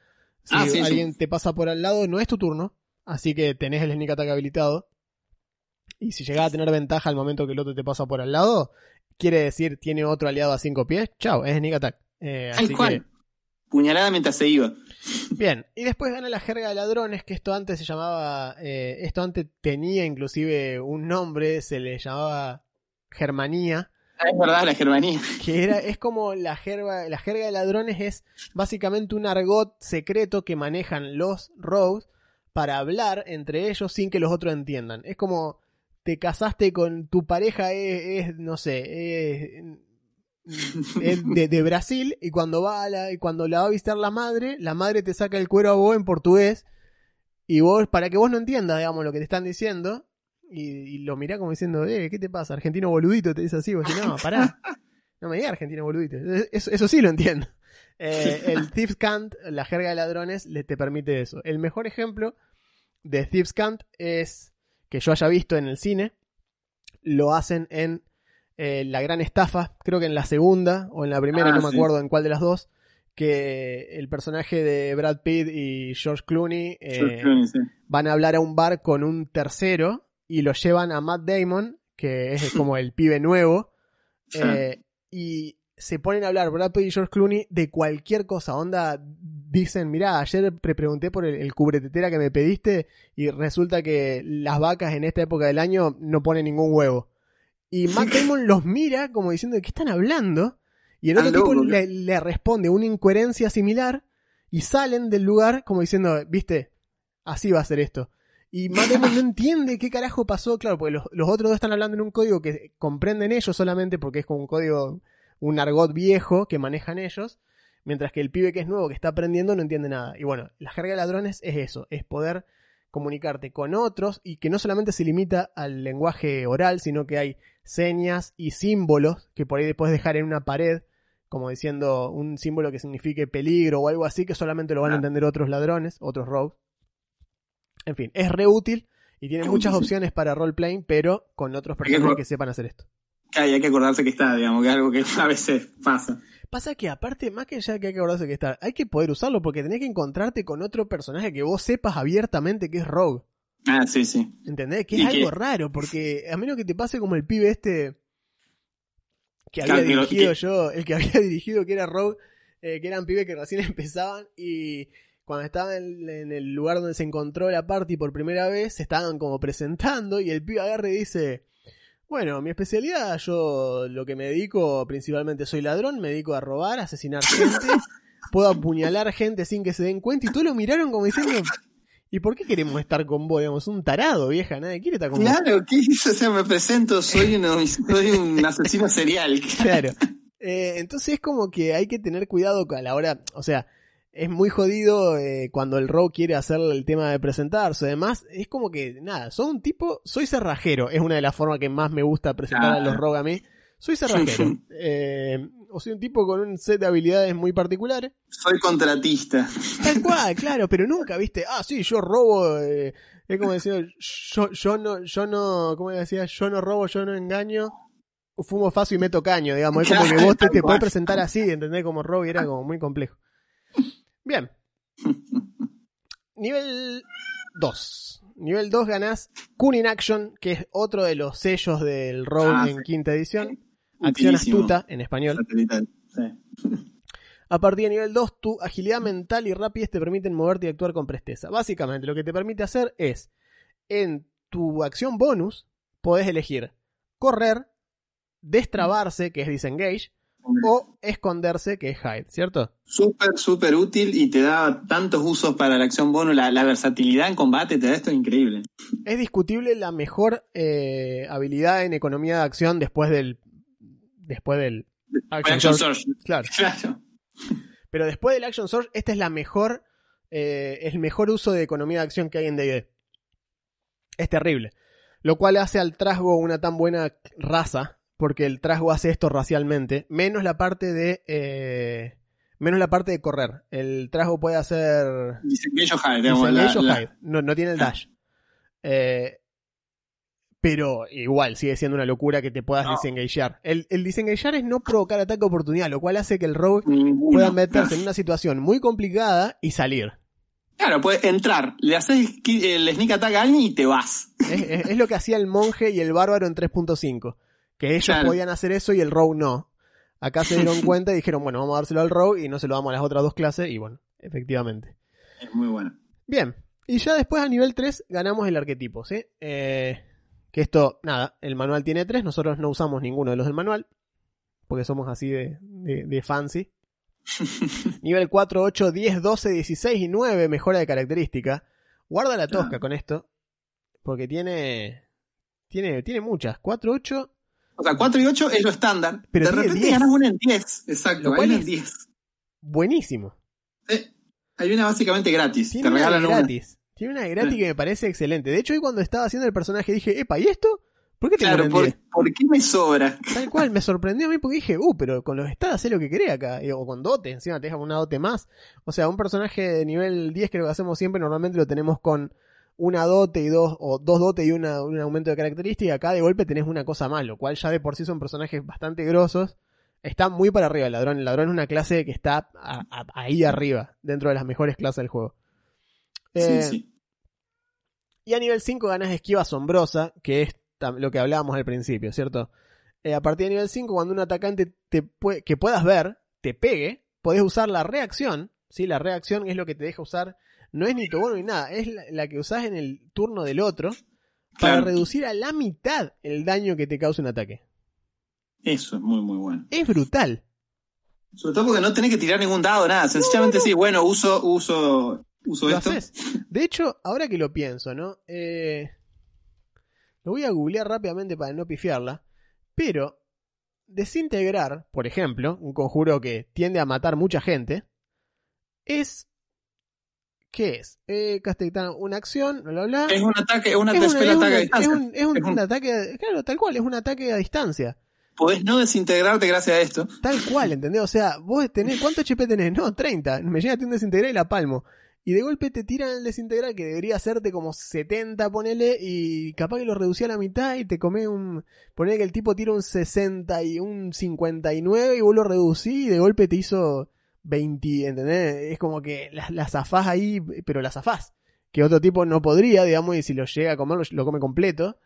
si Ah, sí, alguien te pasa por al lado, no es tu turno. Así que tenés el sneak attack habilitado. Y si llegás a tener ventaja al momento que el otro te pasa por al lado, quiere decir tiene otro aliado a cinco pies. Chao, es sneak attack. Eh, así que, cual. Puñalada mientras se iba. Bien, y después gana la jerga de ladrones, que esto antes se llamaba, eh, esto antes tenía inclusive un nombre, se le llamaba Germanía, Es verdad, la Germanía. que era, es como la jerga, la jerga de ladrones es básicamente un argot secreto que manejan los rogues para hablar entre ellos sin que los otros entiendan. Es como te casaste con tu pareja es, no sé, es, es de, de Brasil y cuando va a la, y cuando la va a visitar la madre, la madre te saca el cuero a vos en portugués y vos, para que vos no entiendas, digamos, lo que te están diciendo, y, y lo mirá como diciendo, eh, ¿qué te pasa? Argentino boludito, te dice así, vos decís, no, pará. No me digas argentino boludito. Eso, eso sí lo entiendo. Eh, el Thieves Cant, la jerga de ladrones, le te permite eso. El mejor ejemplo de Thieves Cant es que yo haya visto en el cine. Lo hacen en eh, La Gran Estafa, creo que en la segunda o en la primera, Ah, no me acuerdo en cuál de las dos. Que el personaje de Brad Pitt y George Clooney eh, George Clooney, sí. van a hablar a un bar con un tercero y lo llevan a Matt Damon, que es como el pibe nuevo, eh, y se ponen a hablar Brad Pitt y George Clooney de cualquier cosa. Onda, dicen, mirá, ayer te pregunté por el, el cubretetera que me pediste y resulta que las vacas en esta época del año no ponen ningún huevo. Y Matt Damon los mira como diciendo, ¿de qué están hablando? Y el otro tipo le responde una incoherencia similar y salen del lugar como diciendo, viste, así va a ser esto. Y Matt Damon no entiende qué carajo pasó, claro, porque los, los otros dos están hablando en un código que comprenden ellos solamente porque es como un código, un argot viejo que manejan ellos, mientras que el pibe que es nuevo, que está aprendiendo, no entiende nada. Y bueno, la jerga de ladrones es eso, es poder comunicarte con otros y que no solamente se limita al lenguaje oral, sino que hay señas y símbolos que por ahí puedes dejar en una pared, como diciendo un símbolo que signifique peligro o algo así, que solamente lo van a entender otros ladrones, otros rogues. En fin, es re útil y tiene muchas opciones para roleplaying, pero con otros personajes que sepan hacer esto. Claro, y hay que acordarse que está, digamos, que es algo que a veces pasa. Pasa que aparte, más que ya que hay que acordarse que está, hay que poder usarlo porque tenés que encontrarte con otro personaje que vos sepas abiertamente que es Rogue. Ah, sí, sí. ¿Entendés? Que es algo que- raro, porque a menos que te pase como el pibe este que había Claro, dirigido que- yo, el que había dirigido que era Rogue, eh, que eran pibes que recién empezaban y cuando estaban en, en el lugar donde se encontró la party por primera vez, se estaban como presentando y el pibe agarra y dice, bueno, mi especialidad, yo lo que me dedico principalmente soy ladrón, me dedico a robar, a asesinar gente, puedo apuñalar gente sin que se den cuenta y todos lo miraron como diciendo, ¿y por qué queremos estar con vos? Digamos, un tarado, vieja, nadie quiere estar con vos. Claro, ¿qué hizo? O sea, me presento, soy, uno, soy un asesino serial. Claro. Eh, entonces es como que hay que tener cuidado a la hora, o sea, es muy jodido eh, cuando el rogue quiere hacer el tema de presentarse. Además, es como que, nada, soy un tipo, soy cerrajero, es una de las formas que más me gusta presentar a los rogue a mí. Soy cerrajero. Eh, o soy un tipo con un set de habilidades muy particulares. Soy contratista. Tal cual, claro, pero nunca, viste, ah, sí, yo robo, eh, es como decir, yo, yo no, yo no, ¿cómo decía? Yo no robo, yo no engaño, fumo fácil y meto caño, digamos, es como que vos te, te podés presentar así, ¿entendés? Como robo y era como muy complejo. Bien. Nivel 2. Nivel 2 ganás Kun in Action, que es otro de los sellos del rogue Ah, en sí. quinta edición. Acción Utilísimo. astuta en español. Sí. A partir de nivel 2, tu agilidad mental y rapidez te permiten moverte y actuar con presteza. Básicamente, lo que te permite hacer es, en tu acción bonus, podés elegir correr, destrabarse, que es disengage, o esconderse, que es hide, ¿cierto? Súper, súper útil y te da tantos usos para la acción bonus. La, la versatilidad en combate te da esto increíble. Es discutible la mejor eh, habilidad en economía de acción después del. Después del. Action Action. Claro. Claro. Pero después del Action Surge, esta es la mejor. eh, el mejor uso de economía de acción que hay en DD. Es terrible. Lo cual hace al trasgo una tan buena raza. Porque el trasgo hace esto racialmente. Menos la parte de. eh, menos la parte de correr. El trasgo puede hacer... Disengage hide, digamos. la- hide. No, no tiene el dash. Eh, pero igual sigue siendo una locura que te puedas No. disengagear. El, el disengagear es no provocar ataque de oportunidad, lo cual hace que el rogue Ninguno. pueda meterse en una situación muy complicada y salir. Claro, puedes entrar, le haces el sneak attack a alguien y te vas. Es, es- es lo que hacía el monje y el bárbaro en 3.5. Que ellos Claro. podían hacer eso y el rogue no. Acá se dieron cuenta y dijeron, bueno, vamos a dárselo al rogue y no se lo damos a las otras dos clases. Y bueno, efectivamente. Es muy bueno. Bien, y ya después a nivel 3 ganamos el arquetipo, ¿sí? Eh, que esto, nada, el manual tiene 3, nosotros no usamos ninguno de los del manual, porque somos así de, de, de fancy. nivel 4, 8, 10, 12, 16 y 9, mejora de característica. Guarda la tosca Claro. con esto, porque tiene, tiene, tiene muchas. 4, 8, O sea, 4 y 8 es lo estándar. Pero de repente 10. ganas una en 10. Exacto, Lo hay cual una en 10. buenísimo. Eh, hay una básicamente gratis. Tiene te una regalan una. gratis. Tiene una gratis que me parece excelente. De hecho, hoy cuando estaba haciendo el personaje dije, epa, ¿y esto? ¿Por qué tengo Claro, ¿por, 10? ¿por qué me sobra? Tal cual, me sorprendió a mí porque dije, uh, pero con los estados hace lo que quería acá. Y- O con dote, encima te dejan una dote más. O sea, un personaje de nivel 10 que lo que hacemos siempre, normalmente lo tenemos con una dote y dos, o dos dotes y una- un aumento de característica. Acá de golpe tenés una cosa más, lo cual ya de por sí son personajes bastante grosos. Está muy para arriba el ladrón. El ladrón es una clase que está a- a- ahí arriba, dentro de las mejores clases del juego. Eh, sí, sí. y a nivel 5 ganas esquiva asombrosa, que es lo que hablábamos al principio, ¿cierto? Eh, a partir de nivel 5, cuando un atacante te que puedas ver te pegue, podés usar la reacción, ¿sí? La reacción es lo que te deja usar, no es ni tu bono ni nada, es la, la que usás en el turno del otro para Claro. reducir a la mitad el daño que te causa un ataque. Eso es muy, muy bueno. Es brutal. Sobre todo porque no tenés que tirar ningún dado, nada. Sencillamente sí, bueno, uso, uso, uso esto. haces. De hecho, ahora que lo pienso, ¿no? Eh, lo voy a googlear rápidamente para no pifiarla. Pero desintegrar, por ejemplo, un conjuro que tiende a matar mucha gente, es. ¿Qué es? Eh, castetar una acción, bla bla bla. Es un ataque, es una Es spell una- es ataque a una- distancia. es un, es un un- ataque, claro, tal cual, es un ataque a distancia. Podés no desintegrarte gracias a esto. Tal cual, ¿entendés? O sea, vos tenés, ¿cuánto HP tenés? No, 30. Me llega a un desintegrar y la palmo. Y de golpe te tiran el desintegrar que debería hacerte como 70, ponele, y capaz que lo reducí a la mitad y te comé un... Ponele que el tipo tira un 60 y un 59 y vos lo reducí y de golpe te hizo 20, ¿entendés? Es como que la, la zafás ahí, pero la zafás. Que otro tipo no podría, digamos, y si lo llega a comer, lo, lo come completo.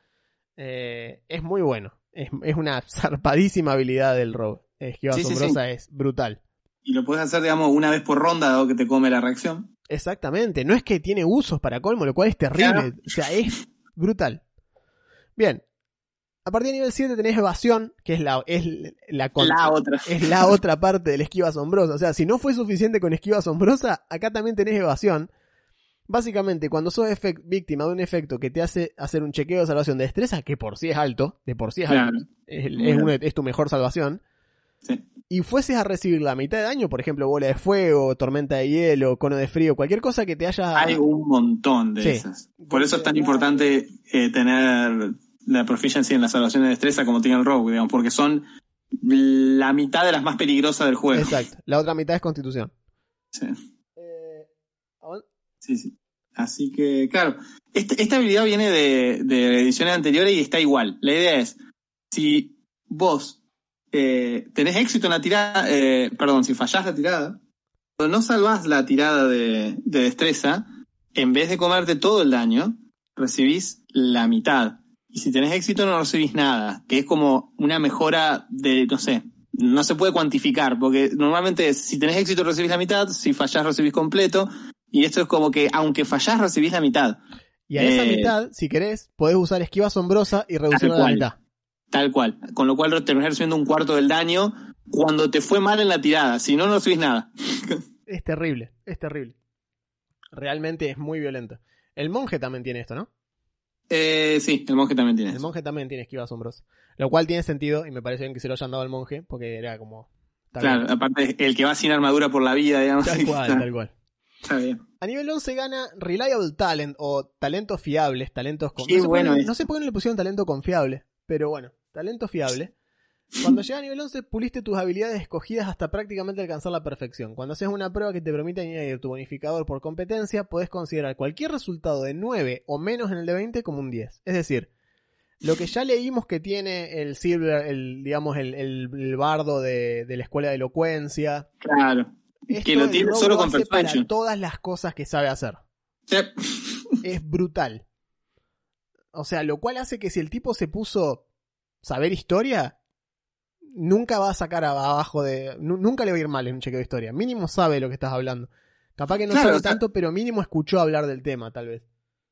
Eh, es muy bueno. Es, es una zarpadísima habilidad del rogue. Esquiva Sí, sí, asombrosa es brutal. Y lo podés hacer, digamos, una vez por ronda, dado que te come la reacción. Exactamente. No es que tiene usos para colmo, lo cual es terrible. Claro. O sea, es brutal. Bien. A partir de nivel 7 tenés evasión, que es la, es la, otra. es la otra parte del esquiva asombrosa. O sea, si no fue suficiente con esquiva asombrosa, acá también tenés evasión. Básicamente, cuando sos víctima de un efecto que te hace hacer un chequeo de salvación de destreza, que por sí es alto, de por sí es Claro. alto, es, Muy es alto. una- es tu mejor salvación, Sí. y fueses a recibir la mitad de daño, por ejemplo, bola de fuego, tormenta de hielo, cono de frío, cualquier cosa que te haya... Hay un montón de Sí. esas. Por eso es tan importante eh, tener la proficiency en la salvación de destreza como tiene el Rogue, digamos, porque son la mitad de las más peligrosas del juego. Exacto. La otra mitad es constitución. Sí. Eh, Sí, sí. Así que, claro, este- esta habilidad viene de, de ediciones anteriores y está igual. La idea es, si vos eh, tenés éxito en la tirada, eh, perdón, si fallás la tirada, o no salvás la tirada de, de destreza, en vez de comerte todo el daño, recibís la mitad. Y si tenés éxito no recibís nada, que es como una mejora de, no sé, no se puede cuantificar, porque normalmente si tenés éxito recibís la mitad, si fallás recibís completo, y esto es como que aunque fallás recibís la mitad, Y a esa Eh, mitad, si querés, podés usar esquiva asombrosa y reducirla a la mitad. tal cual. Con lo cual terminás recibiendo un cuarto del daño cuando te fue mal en la tirada, si no, no recibís nada. Es terrible, es terrible. Realmente es muy violento. El monje también tiene esto, ¿no? Eh, sí, el monje también tiene El eso. monje también tiene esquiva. Lo cual tiene sentido y me parece bien que se lo hayan dado al monje porque era como... Claro, bien. aparte el que va sin armadura por la vida, digamos. Tal cual, está, tal cual. está bien. A nivel 11 gana Reliable Talent o talentos fiables, talentos con... Qué no, sé bueno es. no sé por qué no le pusieron talento confiable, pero bueno, talento fiable. Cuando llegas a nivel 11, puliste tus habilidades escogidas hasta prácticamente alcanzar la perfección. Cuando haces una prueba que te permite añadir tu bonificador por competencia, puedes considerar cualquier resultado de 9 o menos en el de 20 como un 10. Es decir, lo que ya leímos que tiene el Silver, el, digamos, el, el- el bardo de, de la escuela de elocuencia. Claro. Esto Que lo tiene solo lo con para Persuasion. todas las cosas que sabe hacer. Yep. es brutal. O sea, lo cual hace que si el tipo se puso saber historia, nunca va a sacar abajo de. nu- nunca le va a ir mal en un chequeo de historia. Mínimo sabe lo que estás hablando. Capaz que no Claro, sabe tanto, pero mínimo escuchó hablar del tema, tal vez.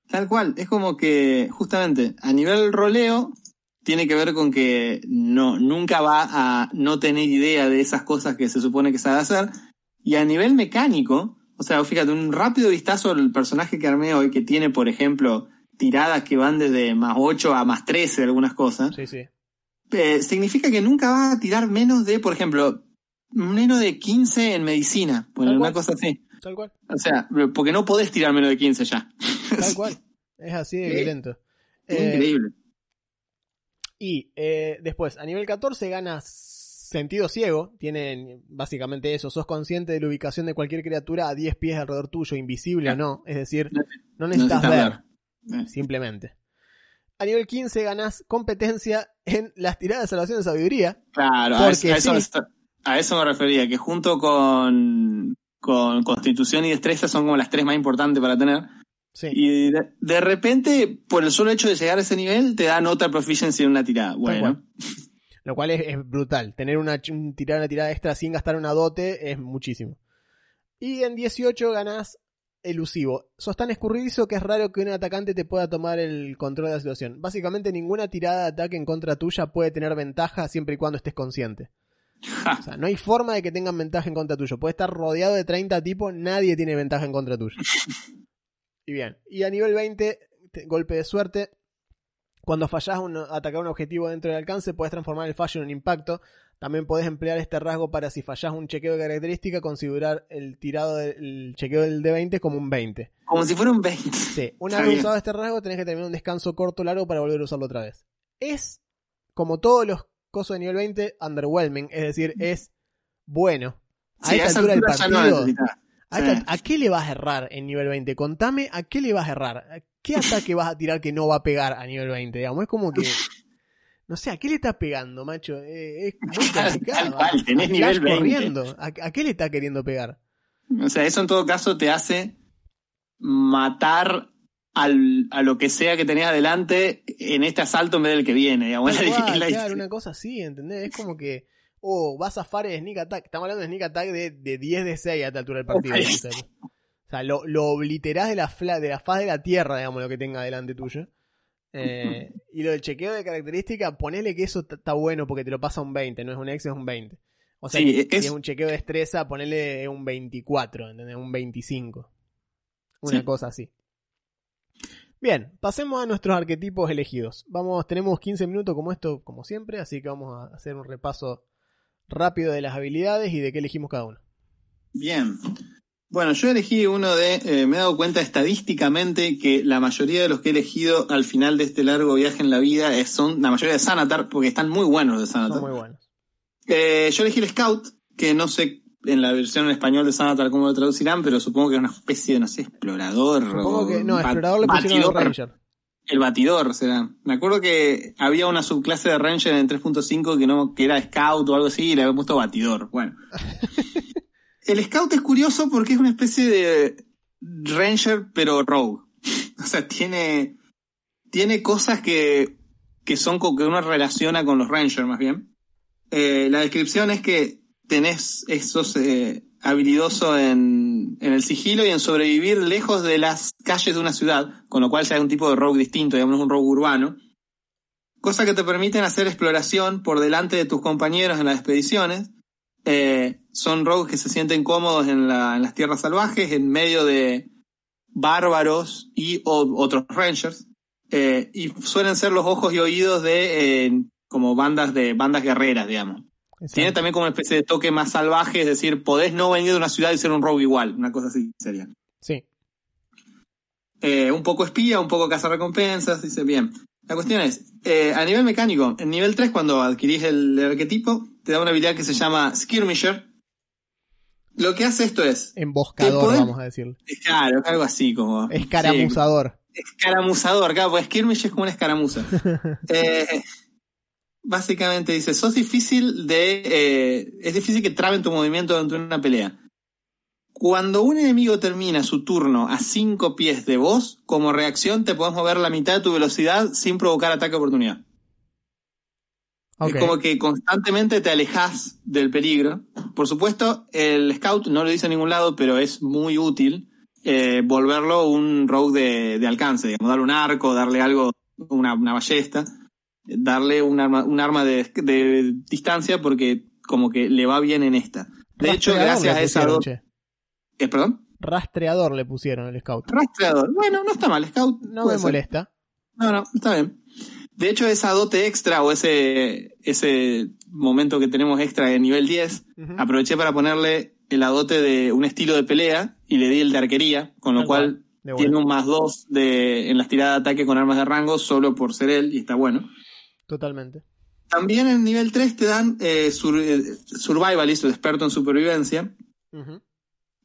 Tal cual, es como que justamente a nivel roleo tiene que ver con que no, nunca va a no tener idea de esas cosas que se supone que sabe hacer. Y a nivel mecánico, o sea, fíjate, un rápido vistazo al personaje que armé hoy, que tiene, por ejemplo, tiradas que van desde más 8 a más 13 de algunas cosas, Sí, sí. Eh, significa que nunca va a tirar menos de, por ejemplo, menos de 15 en medicina, bueno, Tal una cual. cosa así. Tal cual. O sea, porque no podés tirar menos de 15 ya. Tal cual. Es así de Sí. violento. Es Eh, increíble. Y eh, después, a nivel 14 ganas sentido ciego. Tienen básicamente eso. Sos consciente de la ubicación de cualquier criatura a 10 pies alrededor tuyo, invisible o no. Es decir, no necesitas necesitas ver, ver. Eh. simplemente. A nivel 15 ganás competencia en las tiradas de salvación de sabiduría. Claro, a eso, a, eso, a eso me refería, que junto con, con constitución y destreza son como las tres más importantes para tener. Sí. Y de, de repente, por el solo hecho de llegar a ese nivel, te dan otra proficiency en una tirada. Bueno, Lo cual es, es brutal. Tener una, un- tirar una tirada extra sin gastar una dote es muchísimo. Y en 18 ganás elusivo. Sos tan escurridizo que es raro que un atacante te pueda tomar el control de la situación. Básicamente ninguna tirada de ataque en contra tuya puede tener ventaja siempre y cuando estés consciente. O sea, no hay forma de que tengan ventaja en contra tuyo. Puede estar rodeado de 30 tipos, nadie tiene ventaja en contra tuyo. Y bien, y a nivel 20, te- golpe de suerte. Cuando fallás un, atacar un objetivo dentro del alcance, puedes transformar el fallo en un impacto. También puedes emplear este rasgo para si fallás un chequeo de característica, considerar el tirado del el chequeo del D20 como un 20. como si fuera un 20. Sí, una Está vez bien. usado este rasgo, tenés que terminar un descanso corto o largo para volver a usarlo otra vez. Es, como todos los cosos de nivel 20, underwhelming, es decir, es bueno. A Sí, esta esa altura del no partido, a, esta- ¿a qué le vas a errar en nivel 20? Contame a qué le vas a errar. ¿A ¿Qué ataque vas a tirar que no va a pegar a nivel 20? Digamos, es como que. No sé, ¿a qué le estás pegando, macho? Eh, es muy complicado. Tal tenés nivel Flash 20. corriendo. ¿A, a qué le está queriendo pegar? O sea, eso en todo caso te hace matar al, a lo que sea que tenés adelante en este asalto en vez del que viene. Digamos, Tal Es la- cual, es la- claro, una cosa así, ¿entendés? Es como que. Oh, vas a zafar el sneak attack. Estamos hablando de sneak attack de, de 10 de 6 a esta altura del partido. O sea, lo, lo obliterás de la, fla- de la faz de la tierra, digamos, lo que tenga delante tuyo. Eh, y lo del chequeo de característica, ponele que eso está bueno porque te lo pasa un 20, no es un X, es un 20. O sea, Sí, que es- si es un chequeo de destreza, ponele un 24, ¿entendés? Un 25. Una Sí. cosa así. Bien, pasemos a nuestros arquetipos elegidos. Vamos, tenemos 15 minutos como esto, como siempre, así que vamos a hacer un repaso rápido de las habilidades y de qué elegimos cada uno. Bien. Bueno, yo elegí uno de, eh, me he dado cuenta estadísticamente que la mayoría de los que he elegido al final de este largo viaje en la vida es- son la mayoría de Sanatar, porque están muy buenos de Son Sanatar. muy buenos. Eh, yo elegí el Scout, que no sé en la versión en español de Sanatar cómo lo traducirán, pero supongo que es una especie de, no sé, explorador. Supongo o que, no, explorador le pusieron batidor. Ranger. El batidor será. Me acuerdo que había una subclase de Ranger en 3.5 que no que era Scout o algo así y le había puesto batidor. Bueno. el Scout es curioso porque es una especie de Ranger pero Rogue. o sea, tiene tiene cosas que que son que uno relaciona con los Rangers más bien. Eh, la descripción es que tenés esos eh, habilidoso en, en el sigilo y en sobrevivir lejos de las calles de una ciudad, con lo cual ya es un tipo de rogue distinto, digamos un rogue urbano. Cosa que te permiten hacer exploración por delante de tus compañeros en las expediciones. Eh, son rogues que se sienten cómodos en, la- en las tierras salvajes, en medio de bárbaros y o- otros rangers. Eh, y suelen ser los ojos y oídos de eh, como bandas de bandas guerreras, digamos. Tiene también como una especie de toque más salvaje, es decir, podés no venir de una ciudad y ser un rogue igual, una cosa así sería. Sí. Eh, un poco espía, un poco cazarrecompensas, dice bien. La cuestión es, eh, a nivel mecánico, en nivel 3 cuando adquirís el, arquetipo, te da una habilidad que se llama Skirmisher. Lo que hace esto es... Emboscador, vamos a decirlo. Claro, algo así como... Escaramuzador. escaramuzador, claro, pues Skirmisher es como una escaramuza. eh, básicamente dice, sos difícil de... Eh, es difícil que traben tu movimiento dentro de una pelea. Cuando un enemigo termina su turno a 5 pies de vos, como reacción te podés mover la mitad de tu velocidad sin provocar ataque de oportunidad. Es como que constantemente te alejas del peligro. Por supuesto, el scout no lo dice en ningún lado, pero es muy útil eh, volverlo un rogue de, alcance, digamos, darle un arco, darle algo, una, una ballesta darle un arma, un arma de, distancia porque como que le va bien en esta. De hecho, gracias a esa ¿Eh, ¿Perdón? Rastreador le pusieron el scout. Rastreador. Bueno, no está mal, scout. No me molesta. No, no, está bien. De hecho, esa dote extra o ese, ese momento que tenemos extra de nivel 10, aproveché para ponerle el dote de un estilo de pelea y le di el de arquería, con lo cual tiene un más 2 de, en las tiradas de ataque con armas de rango solo por ser él y está bueno. Totalmente. También en nivel 3 te dan eh, eh, Survivalist o experto en supervivencia,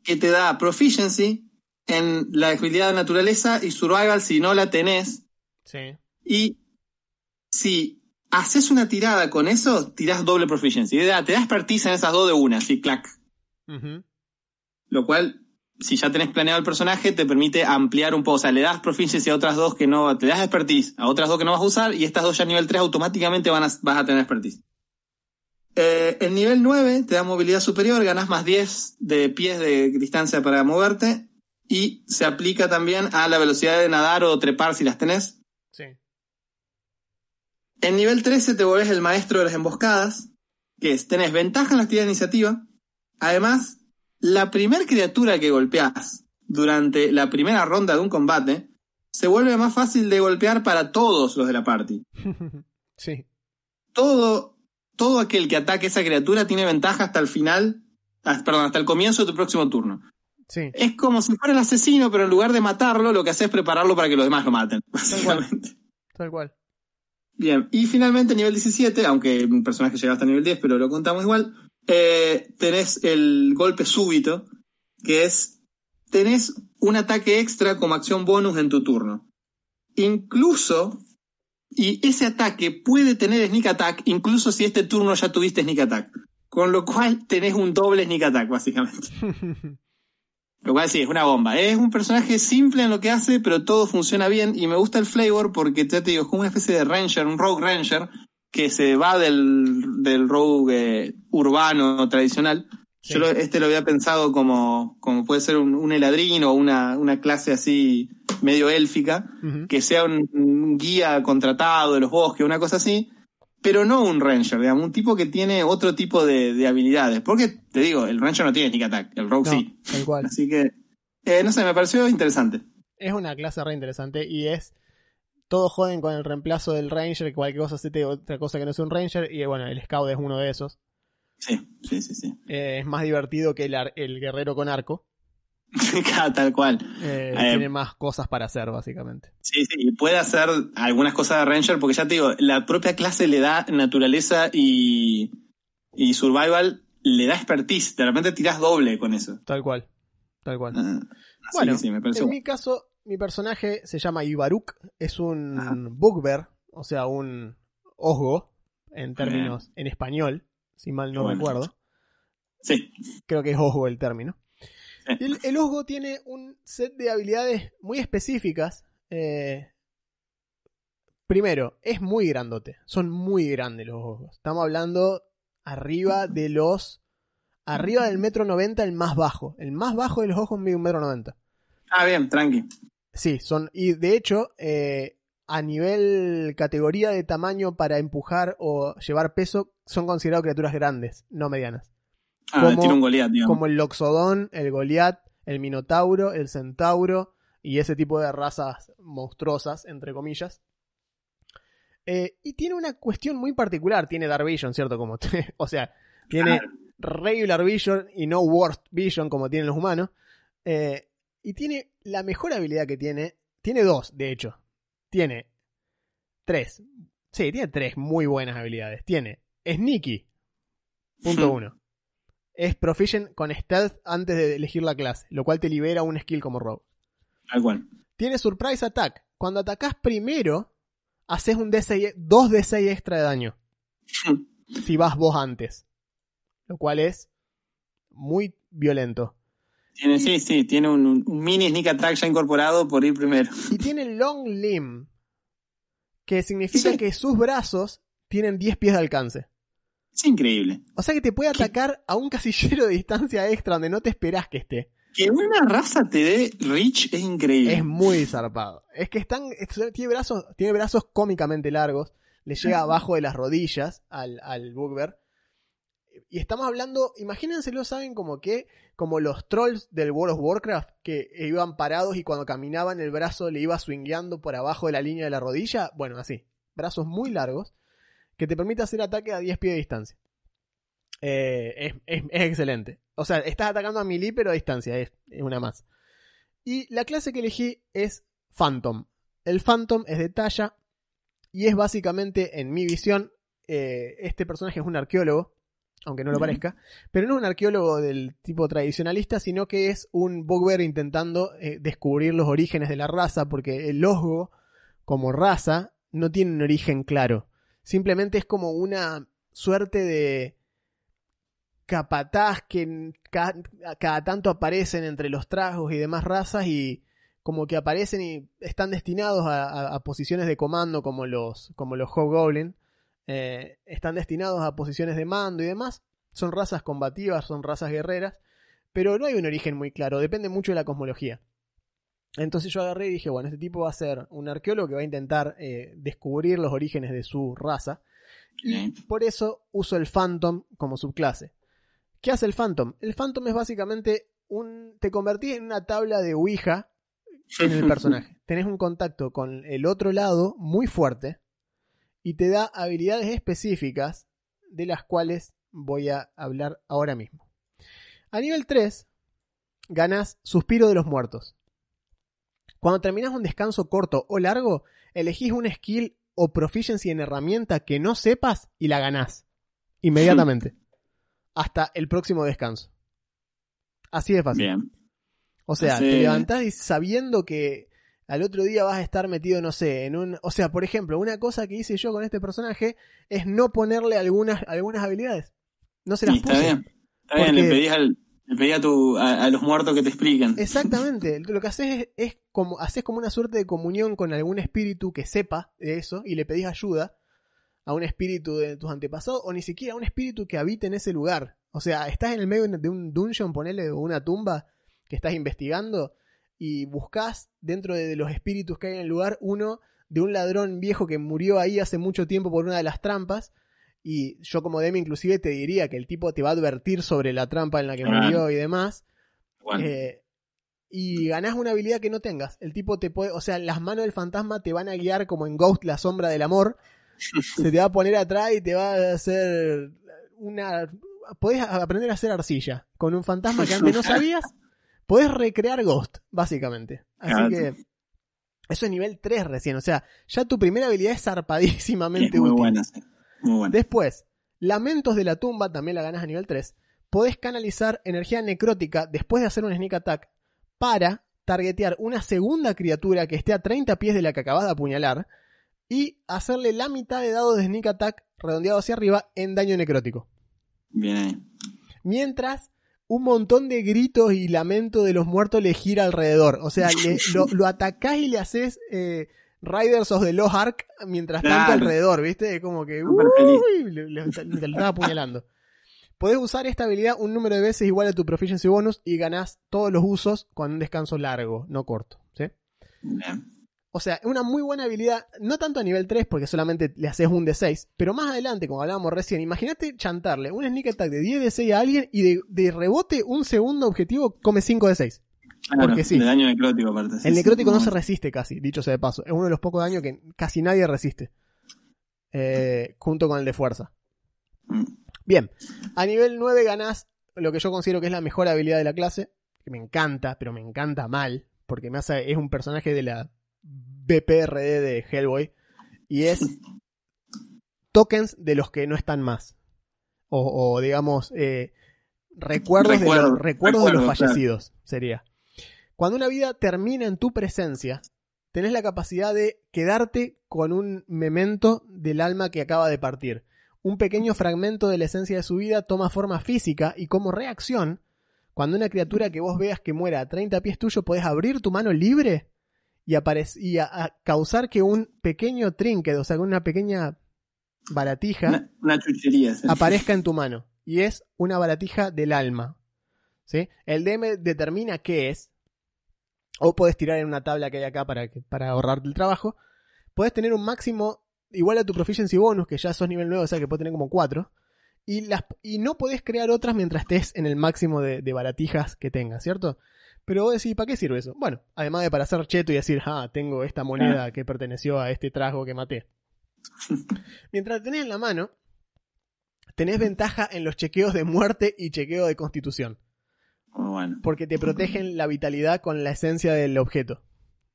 que te da Proficiency en la habilidad de naturaleza y Survival si no la tenés. Sí. Y si haces una tirada con eso, tirás doble Proficiency. Te da expertise en esas dos de una, así, clac. Lo cual si ya tenés planeado el personaje, te permite ampliar un poco. O sea, le das proficiency a otras dos que no, te das expertise a otras dos que no vas a usar y estas dos ya a nivel 3 automáticamente van a, vas a tener expertise. Eh, el nivel 9 te da movilidad superior, ganas más 10 de pies de distancia para moverte y se aplica también a la velocidad de nadar o trepar si las tenés. En nivel 13 te volvés el maestro de las emboscadas, que es, tenés ventaja en la actividad de iniciativa, además la primera criatura que golpeas durante la primera ronda de un combate se vuelve más fácil de golpear para todos los de la party. sí. Todo, todo aquel que ataque esa criatura tiene ventaja hasta el final, ah, perdón, hasta el comienzo de tu próximo turno. Sí. Es como si fuera el asesino, pero en lugar de matarlo, lo que hace es prepararlo para que los demás lo maten, básicamente. Tal cual. Bien, y finalmente nivel 17, aunque un personaje llega hasta nivel 10, pero lo contamos igual, eh, tenés el golpe súbito, que es, tenés un ataque extra como acción bonus en tu turno. Incluso, y ese ataque puede tener sneak attack, incluso si este turno ya tuviste sneak attack. Con lo cual tenés un doble sneak attack, básicamente. Lo cual sí, es una bomba. Es un personaje simple en lo que hace, pero todo funciona bien y me gusta el flavor porque te digo, es como una especie de ranger, un rogue ranger, que se va del, del rogue eh, urbano tradicional. Yo este lo había pensado como, como puede ser un, heladrino o una, una clase así medio élfica, que sea un, guía contratado de los bosques, una cosa así, pero no un ranger, digamos, un tipo que tiene otro tipo de, habilidades. Porque, te digo, el ranger no tiene sneak attack, el rogue sí. Así que, eh, no sé, me pareció interesante. Es una clase re interesante y es todos joden con el reemplazo del Ranger, cualquier cosa se otra cosa que no sea un Ranger, y bueno, el Scout es uno de esos. Sí, sí, sí, sí. Eh, es más divertido que el, el guerrero con arco. Tal cual. Eh, eh, tiene más cosas para hacer, básicamente. Sí, sí, y puede hacer algunas cosas de Ranger, porque ya te digo, la propia clase le da naturaleza y, y survival, le da expertise. De repente tirás doble con eso. Tal cual. Tal cual. Ah, bueno, en mi caso, mi personaje se llama Ibaruk, es un bugbear, o sea, un osgo, en términos en español, si mal no recuerdo. Sí. Creo que es osgo el término. El, osgo tiene un set de habilidades muy específicas. Eh, primero, es muy grandote. Son muy grandes los osgos. Estamos hablando arriba de los. Arriba del metro noventa, el más bajo. El más bajo de los ojos mide un metro noventa. Ah, bien, tranqui. Sí, son. Y de hecho, eh, a nivel categoría de tamaño para empujar o llevar peso, son considerados criaturas grandes, no medianas. Ah, como, tiene un Goliath, Como el Loxodón, el Goliath, el Minotauro, el Centauro y ese tipo de razas monstruosas, entre comillas. Eh, y tiene una cuestión muy particular. Tiene Dark Vision, ¿cierto? Como o sea, tiene Regular Vision y no Worst Vision como tienen los humanos. Eh, y tiene la mejor habilidad que tiene. Tiene dos, de hecho. Tiene tres. Sí, tiene tres muy buenas habilidades. Tiene Sneaky, punto uno. Es proficient con stealth antes de elegir la clase, lo cual te libera un skill como rogue. Tal cual. Tiene surprise attack. Cuando atacás primero, haces un D6, 2 D6 extra de daño. si vas vos antes. Lo cual es muy violento. Tiene, sí, sí, tiene un, un mini sneak attack ya incorporado por ir primero. Y tiene long limb, que significa Sí. que sus brazos tienen 10 pies de alcance. Es increíble. O sea que te puede atacar a un casillero de distancia extra donde no te esperás que esté. Que una raza te dé Rich es increíble. Es muy zarpado. Es que están, es- tiene brazos, tiene brazos cómicamente largos, le llega abajo de las rodillas al, al Bugbear. Y estamos hablando, imagínenselo, saben como que, como los trolls del World of Warcraft, que iban parados y cuando caminaban el brazo le iba swingueando por abajo de la línea de la rodilla. Bueno, así. Brazos muy largos, que te permite hacer ataque a 10 pies de distancia. Eh, es, es- es excelente. O sea, estás atacando a melee, pero a distancia, es, es una más. Y la clase que elegí es Phantom. El Phantom es de talla y es básicamente, en mi visión, eh, este personaje es un arqueólogo, aunque no lo parezca, pero no es un arqueólogo del tipo tradicionalista, sino que es un bugbear intentando eh, descubrir los orígenes de la raza, porque el osgo, como raza, no tiene un origen claro. Simplemente es como una suerte de capataz que ca- cada, tanto aparecen entre los tragos y demás razas y como que aparecen y están destinados a posiciones de comando como los, como los Hobgoblin. Eh, están destinados a posiciones de mando y demás. Son razas combativas, son razas guerreras, pero no hay un origen muy claro, depende mucho de la cosmología. Entonces yo agarré y dije, bueno, este tipo va a ser un arqueólogo que va a intentar eh, descubrir los orígenes de su raza. Y por eso uso el Phantom como subclase. ¿Qué hace el Phantom? El Phantom es básicamente un. Te convertís en una tabla de Ouija en el personaje. Tenés un contacto con el otro lado muy fuerte y te da habilidades específicas de las cuales voy a hablar ahora mismo. A nivel 3, ganás Suspiro de los Muertos. Cuando terminás un descanso corto o largo, elegís un skill o proficiency en herramienta que no sepas y la ganás. Inmediatamente. Hasta el próximo descanso. Así de fácil. Bien. O sea, Así- te levantás y sabiendo que al otro día vas a estar metido, no sé, en un... O sea, por ejemplo, una cosa que hice yo con este personaje es no ponerle algunas, algunas habilidades. No se las Sí, está puse. bien. Está bien, le pedís, al, le pedís a, tu, a, a los muertos que te expliquen. Exactamente. Lo que haces es, es como, haces como una suerte de comunión con algún espíritu que sepa de eso y le pedís ayuda a un espíritu de tus antepasados o ni siquiera a un espíritu que habite en ese lugar. O sea, estás en el medio de un dungeon, ponele, o una tumba que estás investigando y buscas dentro de los espíritus que hay en el lugar uno de un ladrón viejo que murió ahí hace mucho tiempo por una de las trampas. Y yo como Demi inclusive te diría que el tipo te va a advertir sobre la trampa en la que murió y demás. Bueno, Eh, y ganás una habilidad que no tengas. El tipo te puede, o sea, las manos del fantasma te van a guiar como en Ghost, la sombra del amor. Se te va a poner atrás y te va a hacer una. Podés aprender a hacer arcilla. Con un fantasma que antes no sabías, podés recrear Ghost, básicamente. Así que. Eso es nivel 3 recién. O sea, ya tu primera habilidad es es zarpadísimamente muy útil. buena, sí. Muy. Después, Lamentos de la tumba, también la ganas a nivel 3. Podés canalizar energía necrótica después de hacer un sneak attack para targetear una segunda criatura que esté a 30 pies de la que acabas de apuñalar y hacerle la mitad de dados de sneak attack redondeado hacia arriba en daño necrótico. Bien ahí. Mientras un montón de gritos y lamento de los muertos le gira alrededor. O sea, le- lo, lo atacás y le haces eh, Riders of the Lost Ark mientras tanto alrededor, ¿viste? Es como que... Uy, le- le- te lo estás apuñalando. Podés usar esta habilidad un número de veces igual a tu proficiency bonus y ganás todos los usos con un descanso largo, no corto. ¿sí? Bien. O sea, es una muy buena habilidad, no tanto a nivel 3 porque solamente le haces un de 6, pero más adelante, como hablábamos recién, imagínate chantarle un sneak attack de 10 de 6 a alguien y de, de rebote un segundo objetivo come 5 de 6. Claro, Porque sí. De daño necrótico aparte. sí, El necrótico no se resiste casi, dicho sea de paso. Es uno de los pocos daños que casi nadie resiste. Eh, junto con el de fuerza. Mm. Bien, a nivel 9 ganás lo que yo considero que es la mejor habilidad de la clase, que me encanta, pero me encanta mal, porque me hace, es un personaje de la BPRD de Hellboy, Y es tokens de los que no están más. O, o digamos, eh, recuerdos, de, los, recuerdos de los claro. fallecidos, sería. Cuando una vida termina en tu presencia, tenés la capacidad de quedarte con un memento del alma que acaba de partir. Un pequeño fragmento de la esencia de su vida toma forma física y como reacción, cuando una criatura que vos veas que muera a 30 pies tuyo, podés abrir tu mano libre y, a- a causar que un pequeño trinket, o sea, una pequeña baratija, Una, una chuchería. ¿sí? aparezca en tu mano. Y es una baratija del alma. ¿Sí? El DM determina qué es. O puedes tirar en una tabla que hay acá para, para ahorrarte el trabajo. Puedes tener un máximo igual a tu proficiency bonus, que ya sos nivel 9, o sea que puedes tener como 4. Y, las, y no podés crear otras mientras estés en el máximo de, de baratijas que tengas, ¿cierto? Pero vos decís, ¿para qué sirve eso? Bueno, además de para ser cheto y decir, ah, tengo esta moneda que perteneció a este trasgo que maté. Mientras la tenés en la mano, tenés ventaja en los chequeos de muerte y chequeo de constitución. Muy bueno. Porque te protegen la vitalidad con la esencia del objeto.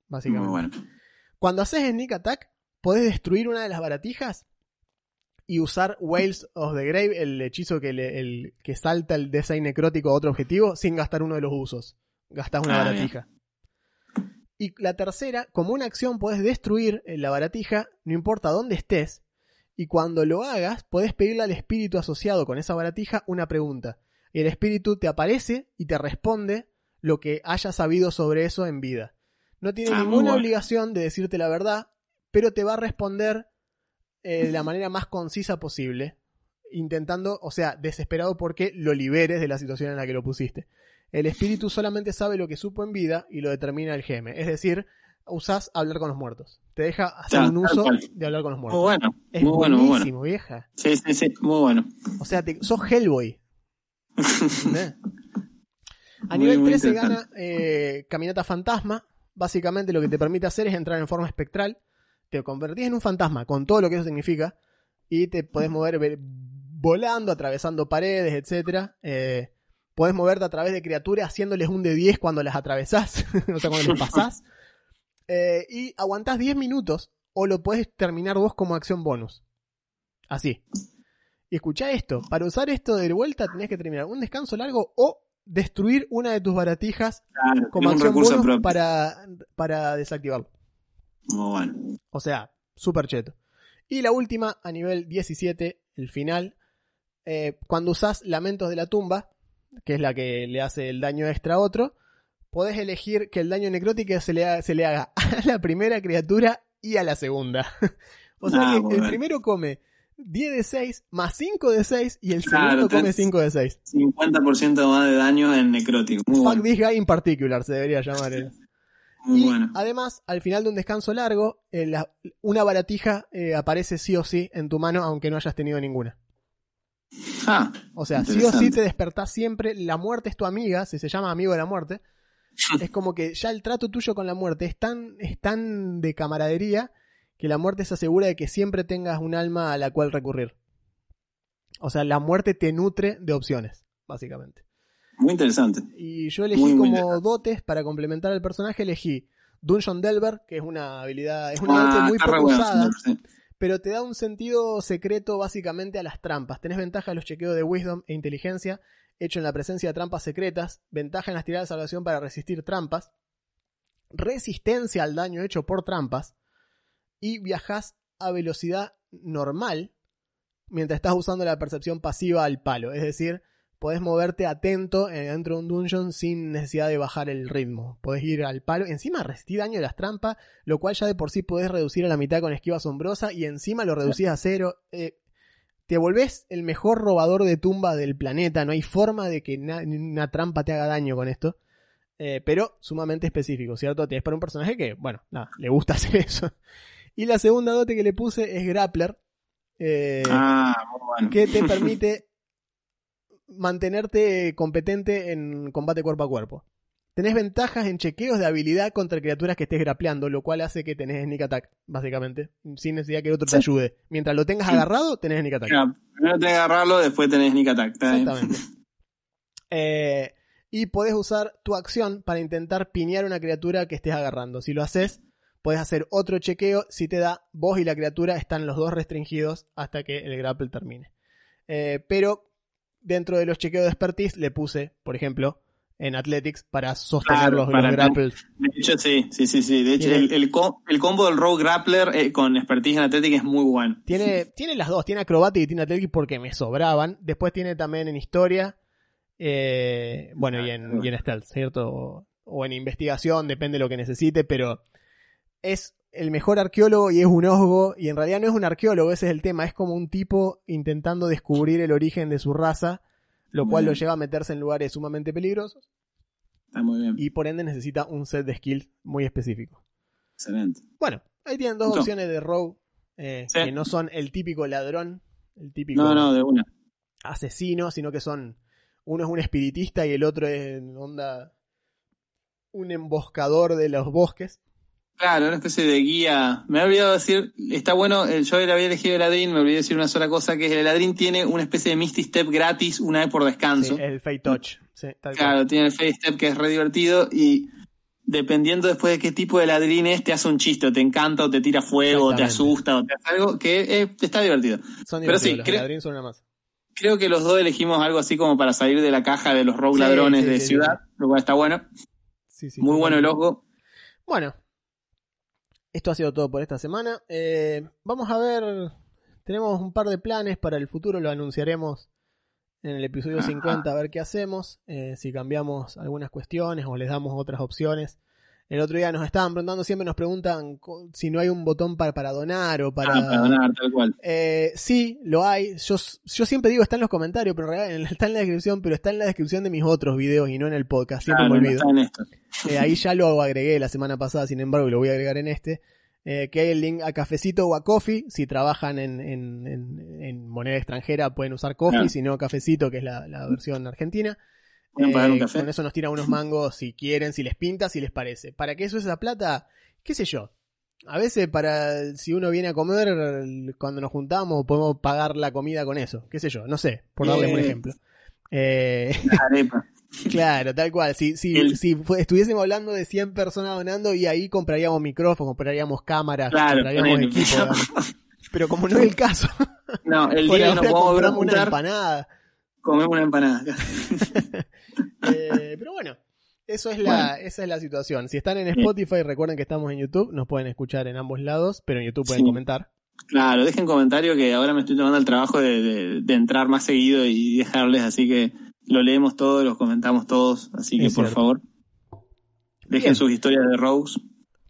Básicamente. Muy bueno. Cuando haces Sneak Attack, podés destruir una de las baratijas y usar Whales of the Grave, el hechizo que, le- el, que salta el design necrótico a otro objetivo, sin gastar uno de los usos. Gastás una Ah, baratija. Y la tercera, como una acción, podés destruir eh, la baratija, no importa dónde estés. Y cuando lo hagas, podés pedirle al espíritu asociado con esa baratija una pregunta. El espíritu te aparece y te responde lo que haya sabido sobre eso en vida. No tiene Ah, muy ninguna obligación de decirte la verdad, pero te va a responder eh, de la manera más concisa posible, intentando, o sea, desesperado porque lo liberes de la situación en la que lo pusiste. El espíritu solamente sabe lo que supo en vida y lo determina el GM, es decir, usás hablar con los muertos. Te deja hacer Ya, un uso de hablar con los Muy muertos. bueno. Es muy bueno, muy bueno. vieja. Sí, sí, sí. Muy bueno. O sea, te- sos Hellboy. A Muy, nivel muy 13 interesante. gana eh, Caminata Fantasma. Básicamente lo que te permite hacer es entrar en forma espectral. Te convertís en un fantasma con todo lo que eso significa. Y te podés mover ve- volando, atravesando paredes, etc. Eh, podés moverte a través de criaturas haciéndoles un de 10 cuando las atravesás. o sea, cuando les pasás. Eh, y aguantás 10 minutos o lo podés terminar vos como acción bonus. Así. Y escuchá esto, para usar esto de vuelta tenés que terminar un descanso largo o destruir una de tus baratijas Claro, como acción bonus para, para desactivarlo. Muy bueno. O sea, súper cheto. Y la última, a nivel 17, el final, eh, cuando usás Lamentos de la Tumba, que es la que le hace el daño extra a otro, podés elegir que el daño necrótico se le, haga, se le haga a la primera criatura y a la segunda. o sea Ah, que el primero come 10 de 6 más 5 de 6 y el Claro, segundo come tenés- 5 de 6. 50% más de daño en necrótico. Muy Fuck bueno. this guy in particular se debería llamar. Muy y bueno. además, al final de un descanso largo, eh, la- una baratija eh, aparece sí o sí en tu mano, aunque no hayas tenido ninguna. Ah, O sea, sí o sí te despertás siempre. La muerte es tu amiga, si se llama amigo de la muerte. es como que ya el trato tuyo con la muerte es tan, es tan de camaradería que la muerte se asegura de que siempre tengas un alma a la cual recurrir. O sea, la muerte te nutre de opciones, básicamente. muy interesante. Y yo elegí Muy, muy como dotes para complementar al personaje, elegí Dungeon Delver, que es una habilidad, es una Ah, muy poco bueno, usada, sí. pero te da un sentido secreto básicamente a las trampas. Tenés ventaja en los chequeos de Wisdom e Inteligencia, hecho en la presencia de trampas secretas, ventaja en las tiradas de salvación para resistir trampas, resistencia al daño hecho por trampas, y viajás a velocidad normal mientras estás usando la percepción pasiva al palo. Es decir, podés moverte atento dentro de un dungeon sin necesidad de bajar el ritmo. Podés ir al palo. Encima resistís daño de las trampas, lo cual ya de por sí podés reducir a la mitad con esquiva asombrosa y encima lo reducís a cero. Eh, te volvés el mejor robador de tumba del planeta. No hay forma de que na- una trampa te haga daño con esto. Eh, pero sumamente específico, ¿cierto? Es para un personaje que, bueno, nada, le gusta hacer eso. Y la segunda dote que le puse es Grappler. eh, Ah, muy bueno. que te permite mantenerte competente en combate cuerpo a cuerpo. Tenés ventajas en chequeos de habilidad contra criaturas que estés grapleando, lo cual hace que tenés sneak attack, básicamente, sin necesidad que el otro te ayude. Mientras lo tengas agarrado, tenés sneak attack. Mira, primero tenés que agarrarlo, después tenés sneak attack. Exactamente. Eh, y podés usar tu acción para intentar piñar una criatura que estés agarrando. Si lo haces, podés hacer otro chequeo si te da vos y la criatura están los dos restringidos hasta que el grapple termine. Eh, pero dentro de los chequeos de expertise le puse, por ejemplo, en Athletics para sostener Claro, los, para- los grapples. De hecho, sí, sí, sí, sí. De hecho, el, el, co- el combo del Rogue Grappler eh, con expertise en Atlética es muy bueno. Tiene, tiene las dos, tiene acrobatic y tiene Athletics porque me sobraban. Después tiene también en historia, eh, bueno, y en, y en stealth, ¿cierto? O, o en investigación, depende de lo que necesite, pero es el mejor arqueólogo y es un osgo, y en realidad no es un arqueólogo, ese es el tema, es como un tipo intentando descubrir el origen de su raza, lo cual lo lleva a meterse en lugares sumamente peligrosos, Está muy bien. y por ende necesita un set de skills muy específico. Excelente. Bueno, ahí tienen dos opciones de rogue, eh, Sí. que no son el típico ladrón, el típico No, no, de una. asesino, sino que son, uno es un espiritista y el otro es onda un emboscador de los bosques. Claro, una especie de guía. Me he olvidado decir, está bueno, eh, yo había elegido el Ladrín, me olvidé decir una sola cosa, que es el Ladrín tiene una especie de Misty Step gratis una vez por descanso. Sí, el Fate Touch. Sí, tal cual. Claro, tiene el Face Step que es re divertido y dependiendo después de qué tipo de ladrín es, te hace un chiste, o te encanta, o te tira fuego, o te asusta, o te hace algo que eh, está divertido. Son pero sí, los creo- son una más. Creo que los dos elegimos algo así como para salir de la caja de los rogue Sí, ladrones sí, de sí, ciudad, lo cual está bueno. Muy bueno el ojo. Bueno, esto ha sido todo por esta semana. Eh, vamos a ver, tenemos un par de planes para el futuro, lo anunciaremos en el episodio Ajá. 50 a ver qué hacemos, eh, si cambiamos algunas cuestiones o les damos otras opciones. El otro día nos estaban preguntando, siempre nos preguntan si no hay un botón para, para donar o para... Ah, para donar, tal cual. Eh, sí, lo hay. Yo, yo siempre digo está en los comentarios, pero en realidad está en la descripción, pero está en la descripción de mis otros videos y no en el podcast. Siempre Claro, me no olvido. está en esto. Eh, ahí ya lo agregué la semana pasada, sin embargo, y lo voy a agregar en este. eh, que hay el link a Cafecito o a Coffee. Si trabajan en, en- en- en moneda extranjera pueden usar Coffee, Claro. si no Cafecito, que es la, la versión argentina. Pueden pagar un Eh, café. Con eso nos tiran unos mangos si quieren, si les pinta, si les parece. ¿Para qué eso es esa plata? ¿Qué sé yo? A veces para si uno viene a comer, cuando nos juntamos, podemos pagar la comida con eso. ¿Qué sé yo? No sé, por darles un Eh. ejemplo. Eh, La. Claro, tal cual. Si, si, El- si estuviésemos hablando de 100 personas donando y ahí compraríamos micrófonos, compraríamos cámaras, Claro, compraríamos equipo. Pero como no es el caso, No, el día nos vamos a compramos una empanada. Comemos una empanada. Eh, pero bueno, eso es la, esa es la situación. Si están en. Spotify, recuerden que estamos en YouTube, nos pueden escuchar en ambos lados, pero en YouTube pueden Sí. comentar. Claro, dejen comentario que ahora me estoy tomando el trabajo de, de- de entrar más seguido y dejarles, así que lo leemos todos, los comentamos todos, así que Es por cierto. favor, dejen Bien. sus historias de Rogues.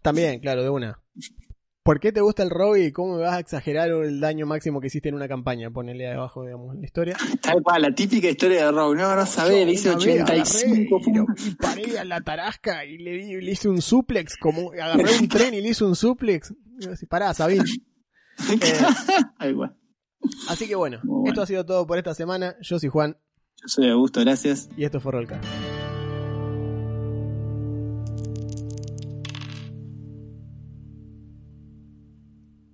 También, claro, de una. ¿Por qué te gusta el rogue y cómo me vas a exagerar el daño máximo que hiciste en una campaña? Ponele ahí abajo, digamos, la historia. Tal cual, la típica historia de Rogue. No, no sabés, le hice Una vez 85 agarré y, lo- puntos. y paré a la tarasca y le, le hice un suplex, como agarré un tren y le hice un suplex. Y yo así, Pará, Sabín. Eh, así que bueno, esto ha sido todo por esta semana. Yo soy Juan Yo soy Augusto, gracias. y esto fue Rollcast.